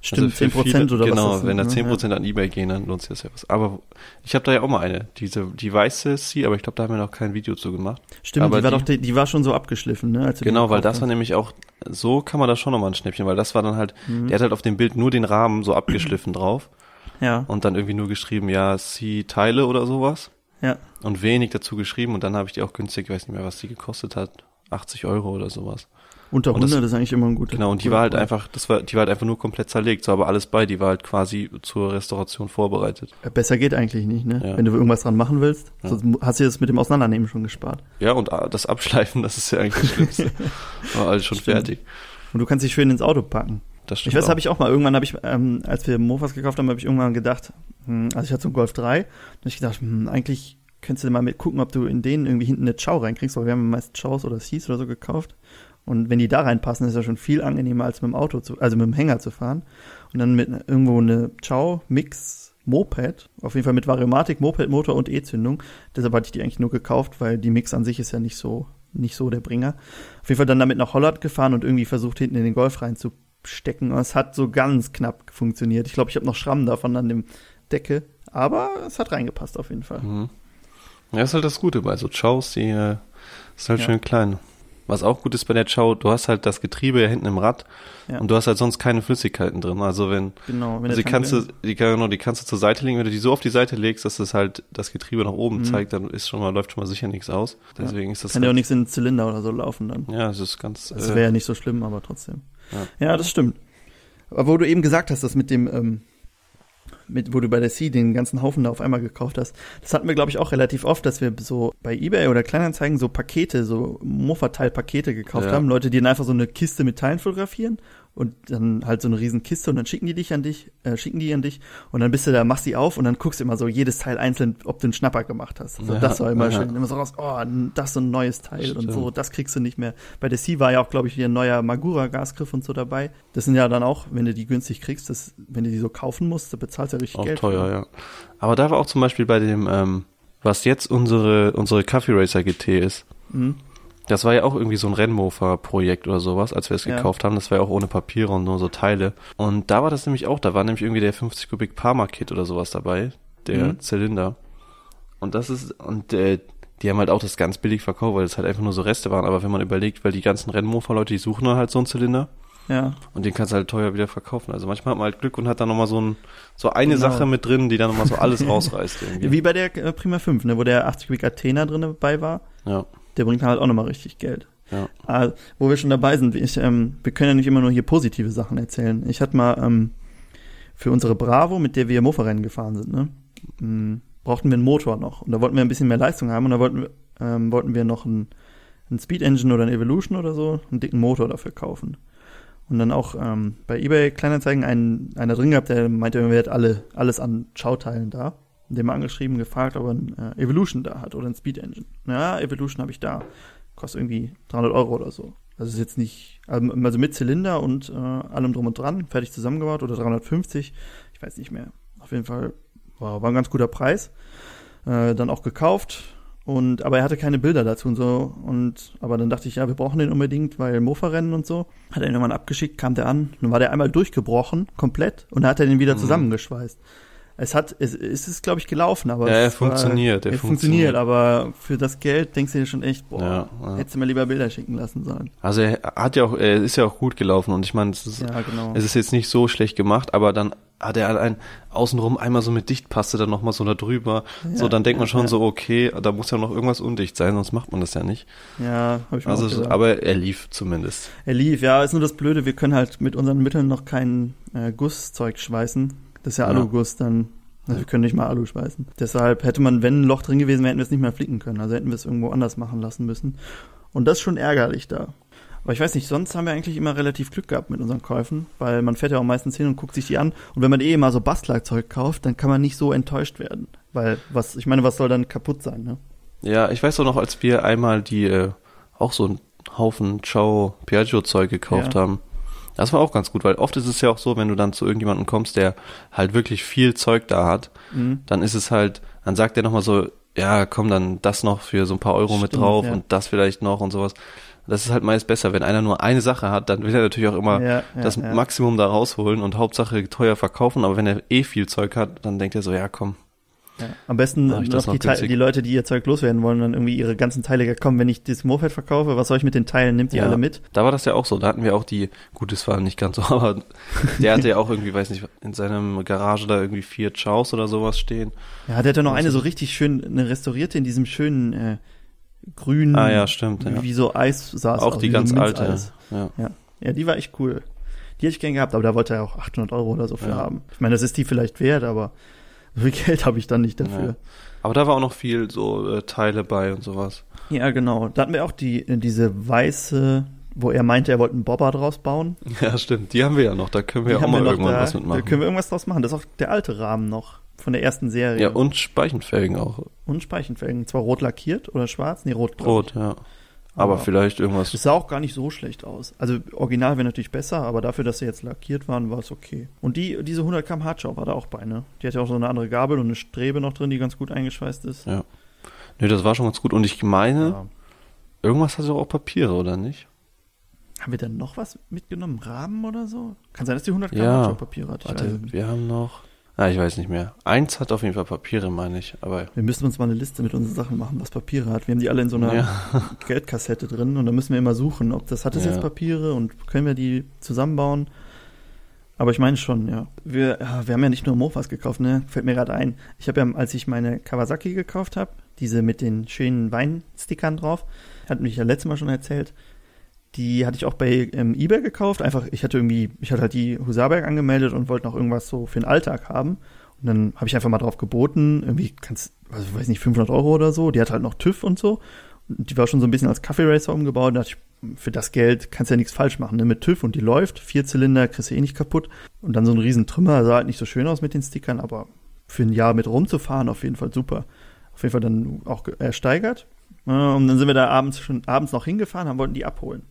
Stimmt, also 10 Prozent oder genau, was? Genau, wenn da 10 Prozent ja. an Ebay gehen, dann lohnt sich das ja was. Aber ich habe da ja auch mal eine, diese, die weiße C, aber ich glaube, da haben wir noch kein Video zu gemacht. Stimmt, aber die war die, doch, die war schon so abgeschliffen, ne? Genau, weil das war nämlich auch, so kann man da schon nochmal ein Schnäppchen, weil das war dann halt, mhm. der hat halt auf dem Bild nur den Rahmen so abgeschliffen drauf. Ja. Und dann irgendwie nur geschrieben, ja, C-Teile oder sowas. Ja. Und wenig dazu geschrieben und dann habe ich die auch günstig, ich weiß nicht mehr, was die gekostet hat, 80 Euro oder sowas. Unter 100 das, ist eigentlich immer ein guter. Genau, und die war halt einfach, das war, die war halt einfach nur komplett zerlegt, so aber alles bei, die war halt quasi zur Restauration vorbereitet. Besser geht eigentlich nicht, ne? Ja. Wenn du irgendwas dran machen willst, ja. sonst hast du das mit dem Auseinandernehmen schon gespart. Ja, und ah, das Abschleifen, das ist ja eigentlich das Schlimmste. war alles schon Stimmt. fertig. Und du kannst dich schön ins Auto packen. das Ich stimmt. weiß, auch. habe ich auch mal. Irgendwann habe ich, ähm, als wir Mofas gekauft haben, habe ich irgendwann gedacht, hm, also ich hatte so einen Golf 3, und ich gedacht, hm, eigentlich könntest du mal mit gucken, ob du in denen irgendwie hinten eine Chow reinkriegst, weil wir haben meist Chows oder Seas oder so gekauft. Und wenn die da reinpassen, ist ja schon viel angenehmer, als mit dem Auto zu, also mit dem Hänger zu fahren. Und dann mit irgendwo eine Chow Mix Moped, auf jeden Fall mit Variomatik, Moped, Motor und E-Zündung. Deshalb hatte ich die eigentlich nur gekauft, weil die Mix an sich ist ja nicht so, nicht so der Bringer. Auf jeden Fall dann damit nach Holland gefahren und irgendwie versucht, hinten in den Golf reinzustecken. Und es hat so ganz knapp funktioniert. Ich glaube, ich habe noch Schrammen davon an dem Decke, aber es hat reingepasst auf jeden Fall. Mhm. Ja, ist halt das Gute bei so Chows, die äh, ist halt Ja. schön klein. Was auch gut ist bei der Chow, du hast halt das Getriebe ja hinten im Rad Ja. und du hast halt sonst keine Flüssigkeiten drin. Also wenn, Genau. Wenn also die kannst du, die, genau, die kannst du zur Seite legen, wenn du die so auf die Seite legst, dass das halt das Getriebe nach oben Mhm. zeigt, dann ist schon mal, läuft schon mal sicher nichts aus. Deswegen ist das kann ja auch halt, nichts in den Zylinder oder so laufen dann. ja, es ist ganz, Das äh, wäre ja nicht so schlimm, aber trotzdem. Ja. Ja, das stimmt. Aber wo du eben gesagt hast, das mit dem, ähm, mit, wo du bei der C den ganzen Haufen da auf einmal gekauft hast, das hatten wir, glaube ich, auch relativ oft, dass wir so bei Ebay oder Kleinanzeigen so Pakete, so Mofa-Teil-Pakete gekauft Ja. haben. Leute, die dann einfach so eine Kiste mit Teilen fotografieren und dann halt so eine riesen Kiste und dann schicken die dich an dich, äh, schicken die an dich und dann bist du da, machst die auf und dann guckst du immer so jedes Teil einzeln, ob du einen Schnapper gemacht hast. Also Ja, das war immer ja. schön. Immer so raus, oh, das ist so ein neues Teil und Stimmt. so, das kriegst du nicht mehr. Bei der C war ja auch, glaube ich, wieder ein neuer Magura-Gasgriff und so dabei. Das sind ja dann auch, wenn du die günstig kriegst, das, wenn du die so kaufen musst, da bezahlst du ja richtig auch Geld. teuer, für. ja. Aber da war auch zum Beispiel bei dem, ähm, was jetzt unsere, unsere Coffee Racer GT ist, Mhm. Das war ja auch irgendwie so ein Rennmofa-Projekt oder sowas, als wir es Ja. gekauft haben. Das war ja auch ohne Papiere und nur so Teile. Und da war das nämlich auch, da war nämlich irgendwie der 50 Kubik Parma-Kit oder sowas dabei, der Mhm. Zylinder. Und das ist, und äh, die haben halt auch das ganz billig verkauft, weil es halt einfach nur so Reste waren. Aber wenn man überlegt, weil die ganzen Rennmofa-Leute, die suchen dann halt so einen Zylinder Ja, und den kannst du halt teuer wieder verkaufen. Also manchmal hat man halt Glück und hat dann nochmal so, ein, so eine Genau. Sache mit drin, die dann nochmal so alles rausreißt irgendwie. wie bei der äh, Prima 5, ne, wo der 80 Kubik Athena drin dabei war. Ja, Der bringt halt auch nochmal richtig Geld. ja. Ah, wo wir schon dabei sind, ich, ähm, wir können ja nicht immer nur hier positive Sachen erzählen. Ich hatte mal ähm, für unsere Bravo, mit der wir Mofa-Rennen gefahren sind, ne, mh, brauchten wir einen Motor noch. Und da wollten wir ein bisschen mehr Leistung haben und da wollten wir, ähm, wollten wir noch einen, einen Speed Engine oder einen Evolution oder so, einen dicken Motor dafür kaufen. Und dann auch ähm, bei eBay Kleinanzeigen einen, einer drin gehabt, der meinte, er hätte alle, alles an Schauteilen da. Den mal angeschrieben, gefragt, ob er ein äh, Evolution da hat oder ein Speed Engine. Ja, Evolution habe ich da. Kostet irgendwie 300 Euro oder so. Das ist jetzt nicht, also mit Zylinder und äh, allem drum und dran, fertig zusammengebaut oder 350, ich weiß nicht mehr. Auf jeden Fall war, war ein ganz guter Preis. Äh, dann auch gekauft und aber er hatte keine Bilder dazu und so und aber dann dachte ich, ja, wir brauchen den unbedingt, weil Mofa-Rennen und so. Hat er ihn irgendwann abgeschickt, kam der an, dann war der einmal durchgebrochen, komplett und dann hat er den wieder Mhm. zusammengeschweißt. Es hat, es, es ist, glaube ich, gelaufen, aber Ja, er es war- funktioniert, er er funktioniert, funktioniert. aber für das Geld denkst du dir schon echt, boah, Ja, ja. hättest du mir lieber Bilder schicken lassen sollen. Also er hat ja auch, er ist ja auch gut gelaufen und ich meine, es ist, Ja, genau. es ist jetzt nicht so schlecht gemacht, aber dann hat er ein außenrum einmal so mit Dichtpaste dann nochmal so da drüber. so, Ja, dann denkt man schon ja. so, okay, da muss ja noch irgendwas undicht sein, sonst macht man das ja nicht. Ja, habe ich mir Also, auch so, gesagt. aber er lief zumindest. Er lief, ja, ist nur das Blöde, wir können halt mit unseren Mitteln noch kein äh, Gusszeug schweißen. Das ist ja Ja. Aluguss dann. Also wir können nicht mal Alu schweißen. Deshalb hätte man, wenn ein Loch drin gewesen wäre, hätten wir es nicht mehr flicken können. Also hätten wir es irgendwo anders machen lassen müssen. Und das ist schon ärgerlich da. Aber ich weiß nicht, sonst haben wir eigentlich immer relativ Glück gehabt mit unseren Käufen, weil man fährt ja auch meistens hin und guckt sich die an. Und wenn man eh immer so Bastlerzeug kauft, dann kann man nicht so enttäuscht werden. Weil, was, ich meine, was soll dann kaputt sein, ne? Ja, ich weiß auch noch, als wir einmal die, äh, auch so einen Haufen Ciao Piaggio Zeug gekauft Ja. haben. Das war auch ganz gut, weil oft ist es ja auch so, wenn du dann zu irgendjemandem kommst, der halt wirklich viel Zeug da hat, Mhm. dann ist es halt, dann sagt er nochmal so, ja, komm, dann das noch für so ein paar Euro mit Stimmt, drauf ja. und das vielleicht noch und sowas. Das ist halt meist besser. Wenn einer nur eine Sache hat, dann will er natürlich auch immer Ja, ja, das. Maximum da rausholen und Hauptsache teuer verkaufen. Aber wenn er eh viel Zeug hat, dann denkt er so, ja, komm. Ja. Am besten das noch die, noch günstig. die Leute, die ihr Zeug loswerden wollen, dann irgendwie ihre ganzen Teile, ja, komm, wenn ich das Moped verkaufe, was soll ich mit den Teilen? Nimmt die Ja. alle mit? Da war das ja auch so. Da hatten wir auch die, gut, das war nicht ganz so, aber der hatte ja auch irgendwie, weiß nicht, in seinem Garage da irgendwie vier Chows oder sowas stehen. Ja, der hatte noch Was eine so richtig schön, eine restaurierte in diesem schönen äh, grünen, Ah ja, stimmt. wie, Ja. wie so Eis saß. Auch aus, die ganz alte. Ja. Ja. ja, die war echt cool. Die hätte ich gern gehabt, aber da wollte er auch 800 Euro oder so für Ja. haben. Ich meine, das ist die vielleicht wert, aber viel Geld habe ich dann nicht dafür. Ja. Aber da war auch noch viel so äh, Teile bei und sowas. Ja, genau. Da hatten wir auch die, äh, diese weiße wo er meinte, er wollte einen Bobber draus bauen. Ja, stimmt. Die haben wir ja noch. Da können wir Die ja auch mal wir irgendwann da, was mitmachen. Da können wir irgendwas draus machen. Das ist auch der alte Rahmen noch von der ersten Serie. ja, und Speichenfelgen auch. Und Speichenfelgen. Zwar rot lackiert oder schwarz? Nee, rot. Rot, ja. Aber Aber- vielleicht irgendwas. Das sah auch gar nicht so schlecht aus. Also original wäre natürlich besser, aber dafür, dass sie jetzt lackiert waren, war es okay. Und die, diese 100 km Hardschau war da auch bei, ne? Die hat ja auch so eine andere Gabel und eine Strebe noch drin, die ganz gut eingeschweißt ist. Ja. Nee, das war schon ganz gut. Und ich meine, Ja. irgendwas hat doch auch Papiere, oder nicht? Haben wir denn noch was mitgenommen? Rahmen oder so? Kann sein, dass die 100 km Ja. Hardschau Papier hat. Es Warte, wir haben noch. Ah, ich weiß nicht mehr. Eins hat auf jeden Fall Papiere, meine ich. Aber Wir müssen uns mal eine Liste mit unseren Sachen machen, was Papiere hat. Wir haben die alle in so einer ja, Geldkassette drin und dann müssen wir immer suchen, ob das hat es Ja. jetzt Papiere und können wir die zusammenbauen. Aber ich meine schon, ja. Wir, ja, wir haben ja nicht nur Mofas gekauft, ne? Fällt mir gerade ein. Ich habe ja, als ich meine Kawasaki gekauft habe, diese mit den schönen Weinstickern drauf, hat mich ja letztes Mal schon erzählt, die hatte ich auch bei ähm, eBay gekauft. Einfach, ich hatte irgendwie, ich hatte halt die Husaberg angemeldet und wollte noch irgendwas so für den Alltag haben. Und dann habe ich einfach mal drauf geboten, irgendwie kannst, also weiß nicht, 500 Euro oder so. Die hat halt noch TÜV und so. Und die war schon so ein bisschen als Kaffee Racer umgebaut. Da dachte ich, für das Geld kannst du ja nichts falsch machen, ne? Mit TÜV und die läuft, vier Zylinder, kriegst du eh nicht kaputt. Und dann so ein riesen Trümmer, sah halt nicht so schön aus mit den Stickern, aber für ein Jahr mit rumzufahren auf jeden Fall super. Auf jeden Fall dann auch ge- ersteigert. Und dann sind wir da abends schon abends noch hingefahren, haben wollten die abholen.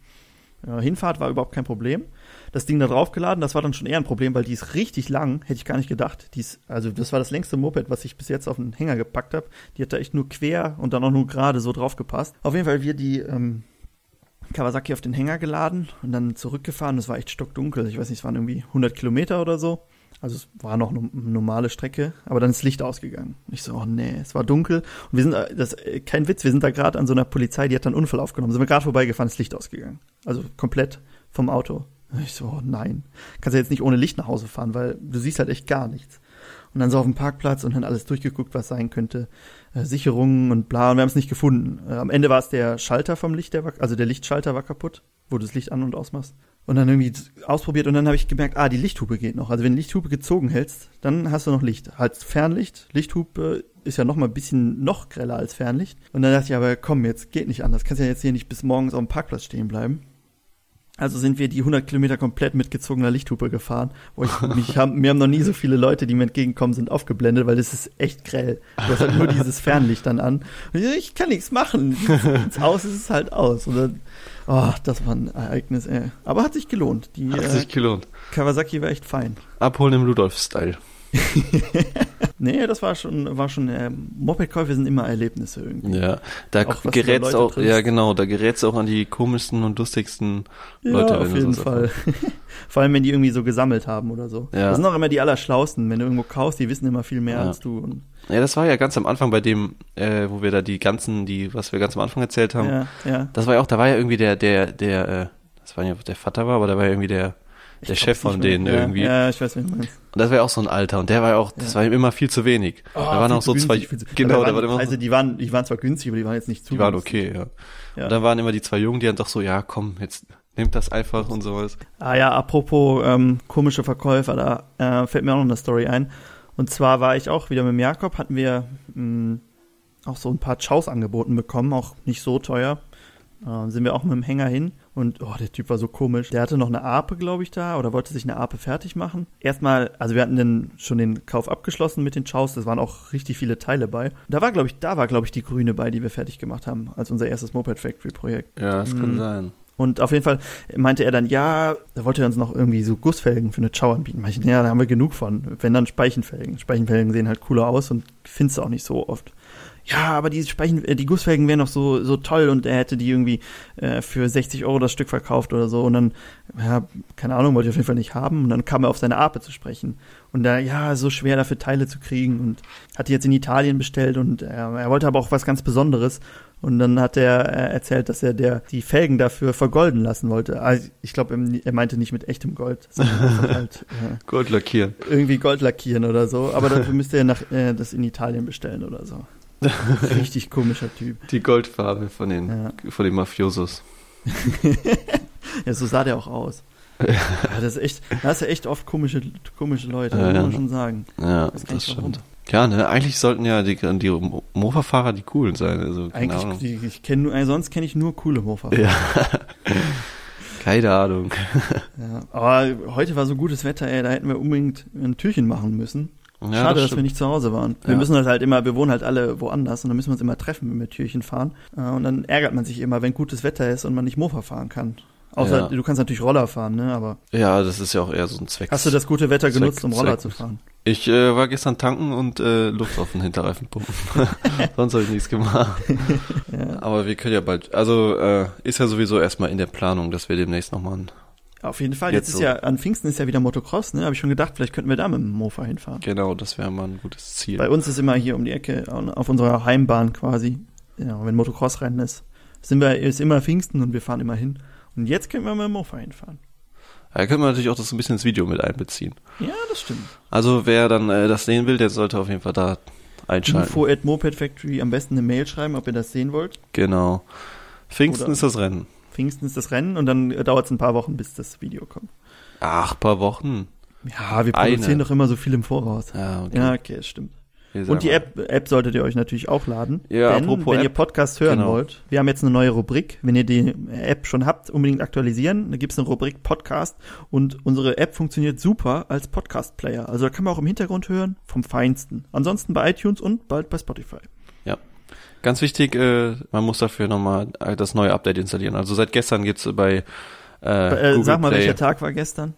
Ja, Hinfahrt war überhaupt kein Problem. Das Ding da draufgeladen, das war dann schon eher ein Problem, weil die ist richtig lang, hätte ich gar nicht gedacht. Die ist, also das war das längste Moped, was ich bis jetzt auf den Hänger gepackt habe. Die hat da echt nur quer und dann auch nur gerade so drauf gepasst. Auf jeden Fall wir die ähm, Kawasaki auf den Hänger geladen und dann zurückgefahren. Es war echt stockdunkel. Ich weiß nicht, es waren irgendwie 100 Kilometer oder so. Also es war noch eine normale Strecke, aber dann ist Licht ausgegangen. Ich so, oh nee, es war dunkel. Und wir sind, äh, das, äh, kein Witz, wir sind da gerade an so einer Polizei, die hat dann einen Unfall aufgenommen. Sind wir gerade vorbeigefahren, ist Licht ausgegangen. Also komplett vom Auto. Ich so, oh nein. Kannst ja jetzt nicht ohne Licht nach Hause fahren, weil du siehst halt echt gar nichts. Und dann so auf dem Parkplatz und dann alles durchgeguckt, was sein könnte. Äh, Sicherungen und bla, und wir haben es nicht gefunden. Am Ende war es der Schalter vom Licht, der war, also der Lichtschalter war kaputt, wo du das Licht an- und ausmachst. Und dann irgendwie ausprobiert und dann habe ich gemerkt, ah, die Lichthupe geht noch. Also wenn du Lichthupe gezogen hältst, dann hast du noch Licht. Halt Fernlicht, Lichthupe ist ja noch mal ein bisschen noch greller als Fernlicht. Und dann dachte ich, aber komm, jetzt geht nicht anders. Kannst ja jetzt hier nicht bis morgens auf dem Parkplatz stehen bleiben. Also sind wir die 100 Kilometer komplett mit gezogener Lichthupe gefahren. Wo ich, mich haben, mir haben noch nie so viele Leute, die mir entgegenkommen, sind aufgeblendet, weil das ist echt grell. Du hast halt nur dieses Fernlicht dann an. Ich, kann nichts machen. Ins Aus ist es halt aus. Und dann, oh, das war ein Ereignis, ey. Aber hat sich gelohnt. Die hat äh, sich gelohnt. Kawasaki war echt fein. Abholen im Ludolf-Style. Nee, das war schon, war schon, äh, Mopedkäufe sind immer Erlebnisse irgendwie. Ja, da Auch da Leute auch, triffst. ja genau, da gerätst auch an die komischsten und lustigsten Leute, ja, auf jeden Fall. Vor allem, wenn die irgendwie so gesammelt haben oder so. Ja. Das sind auch immer die Allerschlausten. Wenn du irgendwo kaufst, die wissen immer viel mehr Ja. als du. Ja, das war ja ganz am Anfang bei dem, äh, wo wir da die ganzen, die, was wir ganz am Anfang erzählt haben. ja, ja. Das war ja auch, da war ja irgendwie der, der, der, äh, das war ja der Vater war, aber da war ja irgendwie der, Ich der Chef von mehr. denen ja, irgendwie. Ja, ich weiß, wen du meinst. Und das war ja auch so ein Alter und der war ja auch, das Ja. war ihm immer viel zu wenig. da waren auch so zwei, günstig, zu- genau, da waren waren, immer Also so, die waren, die waren zwar günstig, aber die waren jetzt nicht zu die waren okay, ja. Ja. Und dann waren immer die zwei Jungen, die dann doch so, ja, komm, jetzt nehmt das einfach und sowas. Ah ja, apropos ähm, komische Verkäufer, da äh, fällt mir auch noch eine Story ein. Und zwar war ich auch wieder mit dem Jakob, hatten wir mh, auch so ein paar Chows angeboten bekommen, auch nicht so teuer. Äh, sind wir auch mit dem Hänger hin und oh, der Typ war so komisch. Der hatte noch eine Ape, glaube ich, da oder wollte sich eine Ape fertig machen. Erstmal, also wir hatten den, schon den Kauf abgeschlossen mit den Chows, das waren auch richtig viele Teile bei. Da war, glaube ich, da war, glaube ich, die grüne bei, die wir fertig gemacht haben, als unser erstes Moped Factory Projekt. Ja, das Mhm. kann sein. Und auf jeden Fall meinte er dann, ja, da wollte er uns noch irgendwie so Gussfelgen für eine Chow anbieten. Meinte ja, da haben wir genug von. Wenn dann Speichenfelgen. Speichenfelgen sehen halt cooler aus und findest du auch nicht so oft. Ja, aber die Speichen, äh, die Gussfelgen wären noch so, so toll und er hätte die irgendwie äh, für 60 Euro das Stück verkauft oder so. Und dann, ja, keine Ahnung, wollte ich auf jeden Fall nicht haben. Und dann kam er auf seine Ape zu sprechen. Und da, ja, so schwer dafür Teile zu kriegen und hat die jetzt in Italien bestellt und äh, er wollte aber auch was ganz Besonderes. Und dann hat er äh, erzählt, dass er der die Felgen dafür vergolden lassen wollte. Also ich glaube, er meinte nicht mit echtem Gold, sondern halt äh, Gold lackieren. irgendwie Gold lackieren oder so. Aber dafür müsste er nach, äh, das in Italien bestellen oder so. Richtig komischer Typ. Die Goldfarbe von den, Ja. von den Mafiosos. Ja, so sah der auch aus. Ja, das ist echt, da hast du echt oft komische, komische Leute, Ja, muss man schon sagen. Ja, das warum. stimmt. Ja, ne, eigentlich sollten ja die, die Mofa-Fahrer die coolen sein, also Eigentlich, die, ich kenne äh, sonst kenne ich nur coole Mofa. Ja. Keine Ahnung. Ja, aber heute war so gutes Wetter, ey, da hätten wir unbedingt ein Türchen machen müssen. Ja, Schade, dass stimmt. wir nicht zu Hause waren. Wir Ja. müssen das halt immer, wir wohnen halt alle woanders und dann müssen wir uns immer treffen, wenn wir Türchen fahren. Äh, Und dann ärgert man sich immer, wenn gutes Wetter ist und man nicht Mofa fahren kann. Außer Ja. du kannst natürlich Roller fahren, ne? Aber Ja, das ist ja auch eher so ein Zweck. hast du das gute Wetter Zweck- genutzt, um Roller Zweck- zu fahren? Ich äh, war gestern tanken und äh, Luft auf den Hinterreifen pumpen. Sonst habe ich nichts gemacht. Ja. Aber wir können ja bald, also äh, ist ja sowieso erstmal in der Planung, dass wir demnächst nochmal ein, Auf jeden Fall. Jetzt, Jetzt ist so. ja, an Pfingsten ist ja wieder Motocross, ne? Habe ich schon gedacht, vielleicht könnten wir da mit dem Mofa hinfahren. genau, das wäre mal ein gutes Ziel. Bei uns ist immer hier um die Ecke, auf unserer Heimbahn quasi, ja, wenn Motocross-Rennen ist, sind wir, ist immer Pfingsten und wir fahren immer hin. Und jetzt können wir mit dem Mofa hinfahren. Da können wir natürlich auch das so ein bisschen ins Video mit einbeziehen. Ja, das stimmt. Also wer dann äh, das sehen will, der sollte auf jeden Fall da einschalten. Info at Moped Factory am besten eine Mail schreiben, ob ihr das sehen wollt. Genau. Pfingsten Oder- ist das Rennen. Pfingsten ist das Rennen und dann dauert es ein paar Wochen, bis das Video kommt. Ach, paar Wochen. Ja, wir Eine. produzieren doch immer so viel im Voraus. Ja, okay. Ja, okay, das stimmt. Und die. App, App solltet ihr euch natürlich auch laden. Ja, denn apropos wenn ihr App, Podcast hören genau. wollt, wir haben jetzt eine neue Rubrik. Wenn ihr die App schon habt, unbedingt aktualisieren. Da gibt's eine Rubrik Podcast und unsere App funktioniert super als Podcast-Player. Also da kann man auch im Hintergrund hören, vom Feinsten. Ansonsten bei iTunes und bald bei Spotify. Ganz wichtig, äh, man muss dafür nochmal äh, das neue Update installieren. Also seit gestern gibt's bei äh, äh, sag mal, Play. welcher Tag war gestern?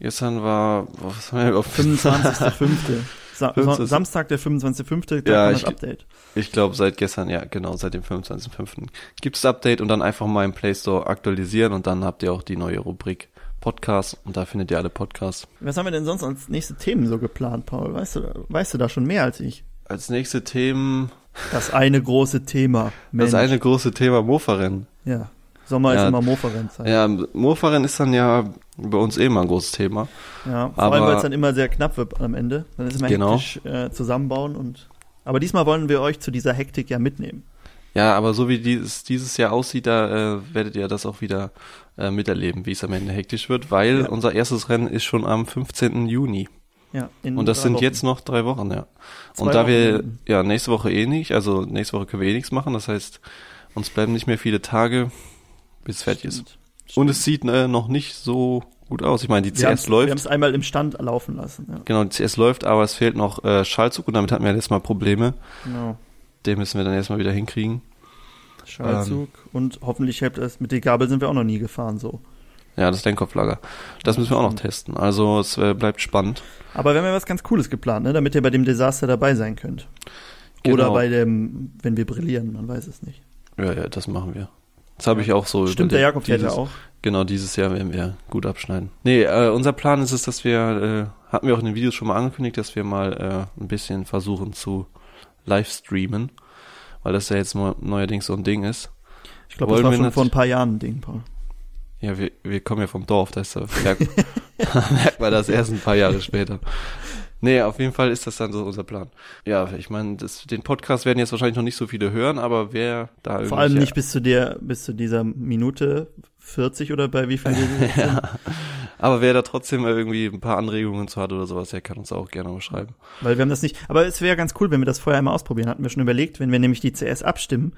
Gestern war, was haben wir auf 25.05. Sa 25. Samstag, der 25.05. Da Ja, ich- Update. Ich glaube seit gestern, ja genau, seit dem 25.05. gibt's das Update und dann einfach mal im Play Store aktualisieren und dann habt ihr auch die neue Rubrik Podcast und da findet ihr alle Podcasts. Was haben wir denn sonst als nächste Themen so geplant, Paul? Weißt du, weißt du da schon mehr als ich? Als nächste Themen, Das eine große Thema. Mensch. das eine große Thema Mofa-Rennen. Ja. Sommer ist Ja. immer Mofa-Rennzeit. Ja, Mofa-Rennen ist dann ja bei uns eh mal ein großes Thema. Ja, vor Aber- allem, weil es dann immer sehr knapp wird am Ende. Dann ist immer Genau. hektisch äh, zusammenbauen und. Aber diesmal wollen wir euch zu dieser Hektik ja mitnehmen. Ja, aber so wie dieses, dieses Jahr aussieht, da äh, werdet ihr das auch wieder äh, miterleben, wie es am Ende hektisch wird, weil Ja. unser erstes Rennen ist schon am 15. Juni. Ja, Und das sind Wochen. jetzt noch drei Wochen, ja. Zwei und da wir Wochenenden. ja nächste Woche eh nicht, also nächste Woche können wir eh nichts machen, das heißt, uns bleiben nicht mehr viele Tage, bis es fertig ist. Stimmt. Und es sieht äh, noch nicht so gut aus. Ich meine, die wir CS Wir haben läuft, es einmal im Stand laufen lassen. Ja, genau, die CS läuft, aber es fehlt noch äh, Schallzug und damit hatten wir letztes Mal Probleme. genau. Den müssen wir dann erstmal wieder hinkriegen. Schallzug Ähm. und hoffentlich hält es. Mit der Gabel sind wir auch noch nie gefahren so. Ja, das Lenkkopflager. Das müssen wir auch noch testen. Also es äh, bleibt spannend. Aber wir haben ja was ganz Cooles geplant, ne? damit ihr bei dem Desaster dabei sein könnt. Oder Genau. bei dem, wenn wir brillieren, man weiß es nicht. Ja, ja, das machen wir. Das habe ich auch so Stimmt, der. Jakob fährt ja auch. Genau, dieses Jahr werden wir gut abschneiden. Nee, äh, unser Plan ist es, dass wir, äh, hatten wir auch in den Videos schon mal angekündigt, dass wir mal äh, ein bisschen versuchen zu livestreamen, weil das ja jetzt neu- neuerdings so ein Ding ist. Ich glaube, das war schon vor ein paar Jahren ein Ding, Paul. Ja, wir, wir kommen ja vom Dorf, da ist da merkt, merkt man das erst ein paar Jahre später. Nee, auf jeden Fall ist das dann so unser Plan. Ja, ich meine, das- den Podcast werden jetzt wahrscheinlich noch nicht so viele hören, aber wer da Vor allem nicht bis zu der, bis zu dieser Minute 40 oder bei wie viel ja. Aber wer da trotzdem irgendwie ein paar Anregungen zu hat oder sowas, der kann uns auch gerne mal schreiben. Weil wir haben das nicht. Aber es wäre ganz cool, wenn wir das vorher einmal ausprobieren. Hatten wir schon überlegt, wenn wir nämlich die CS abstimmen.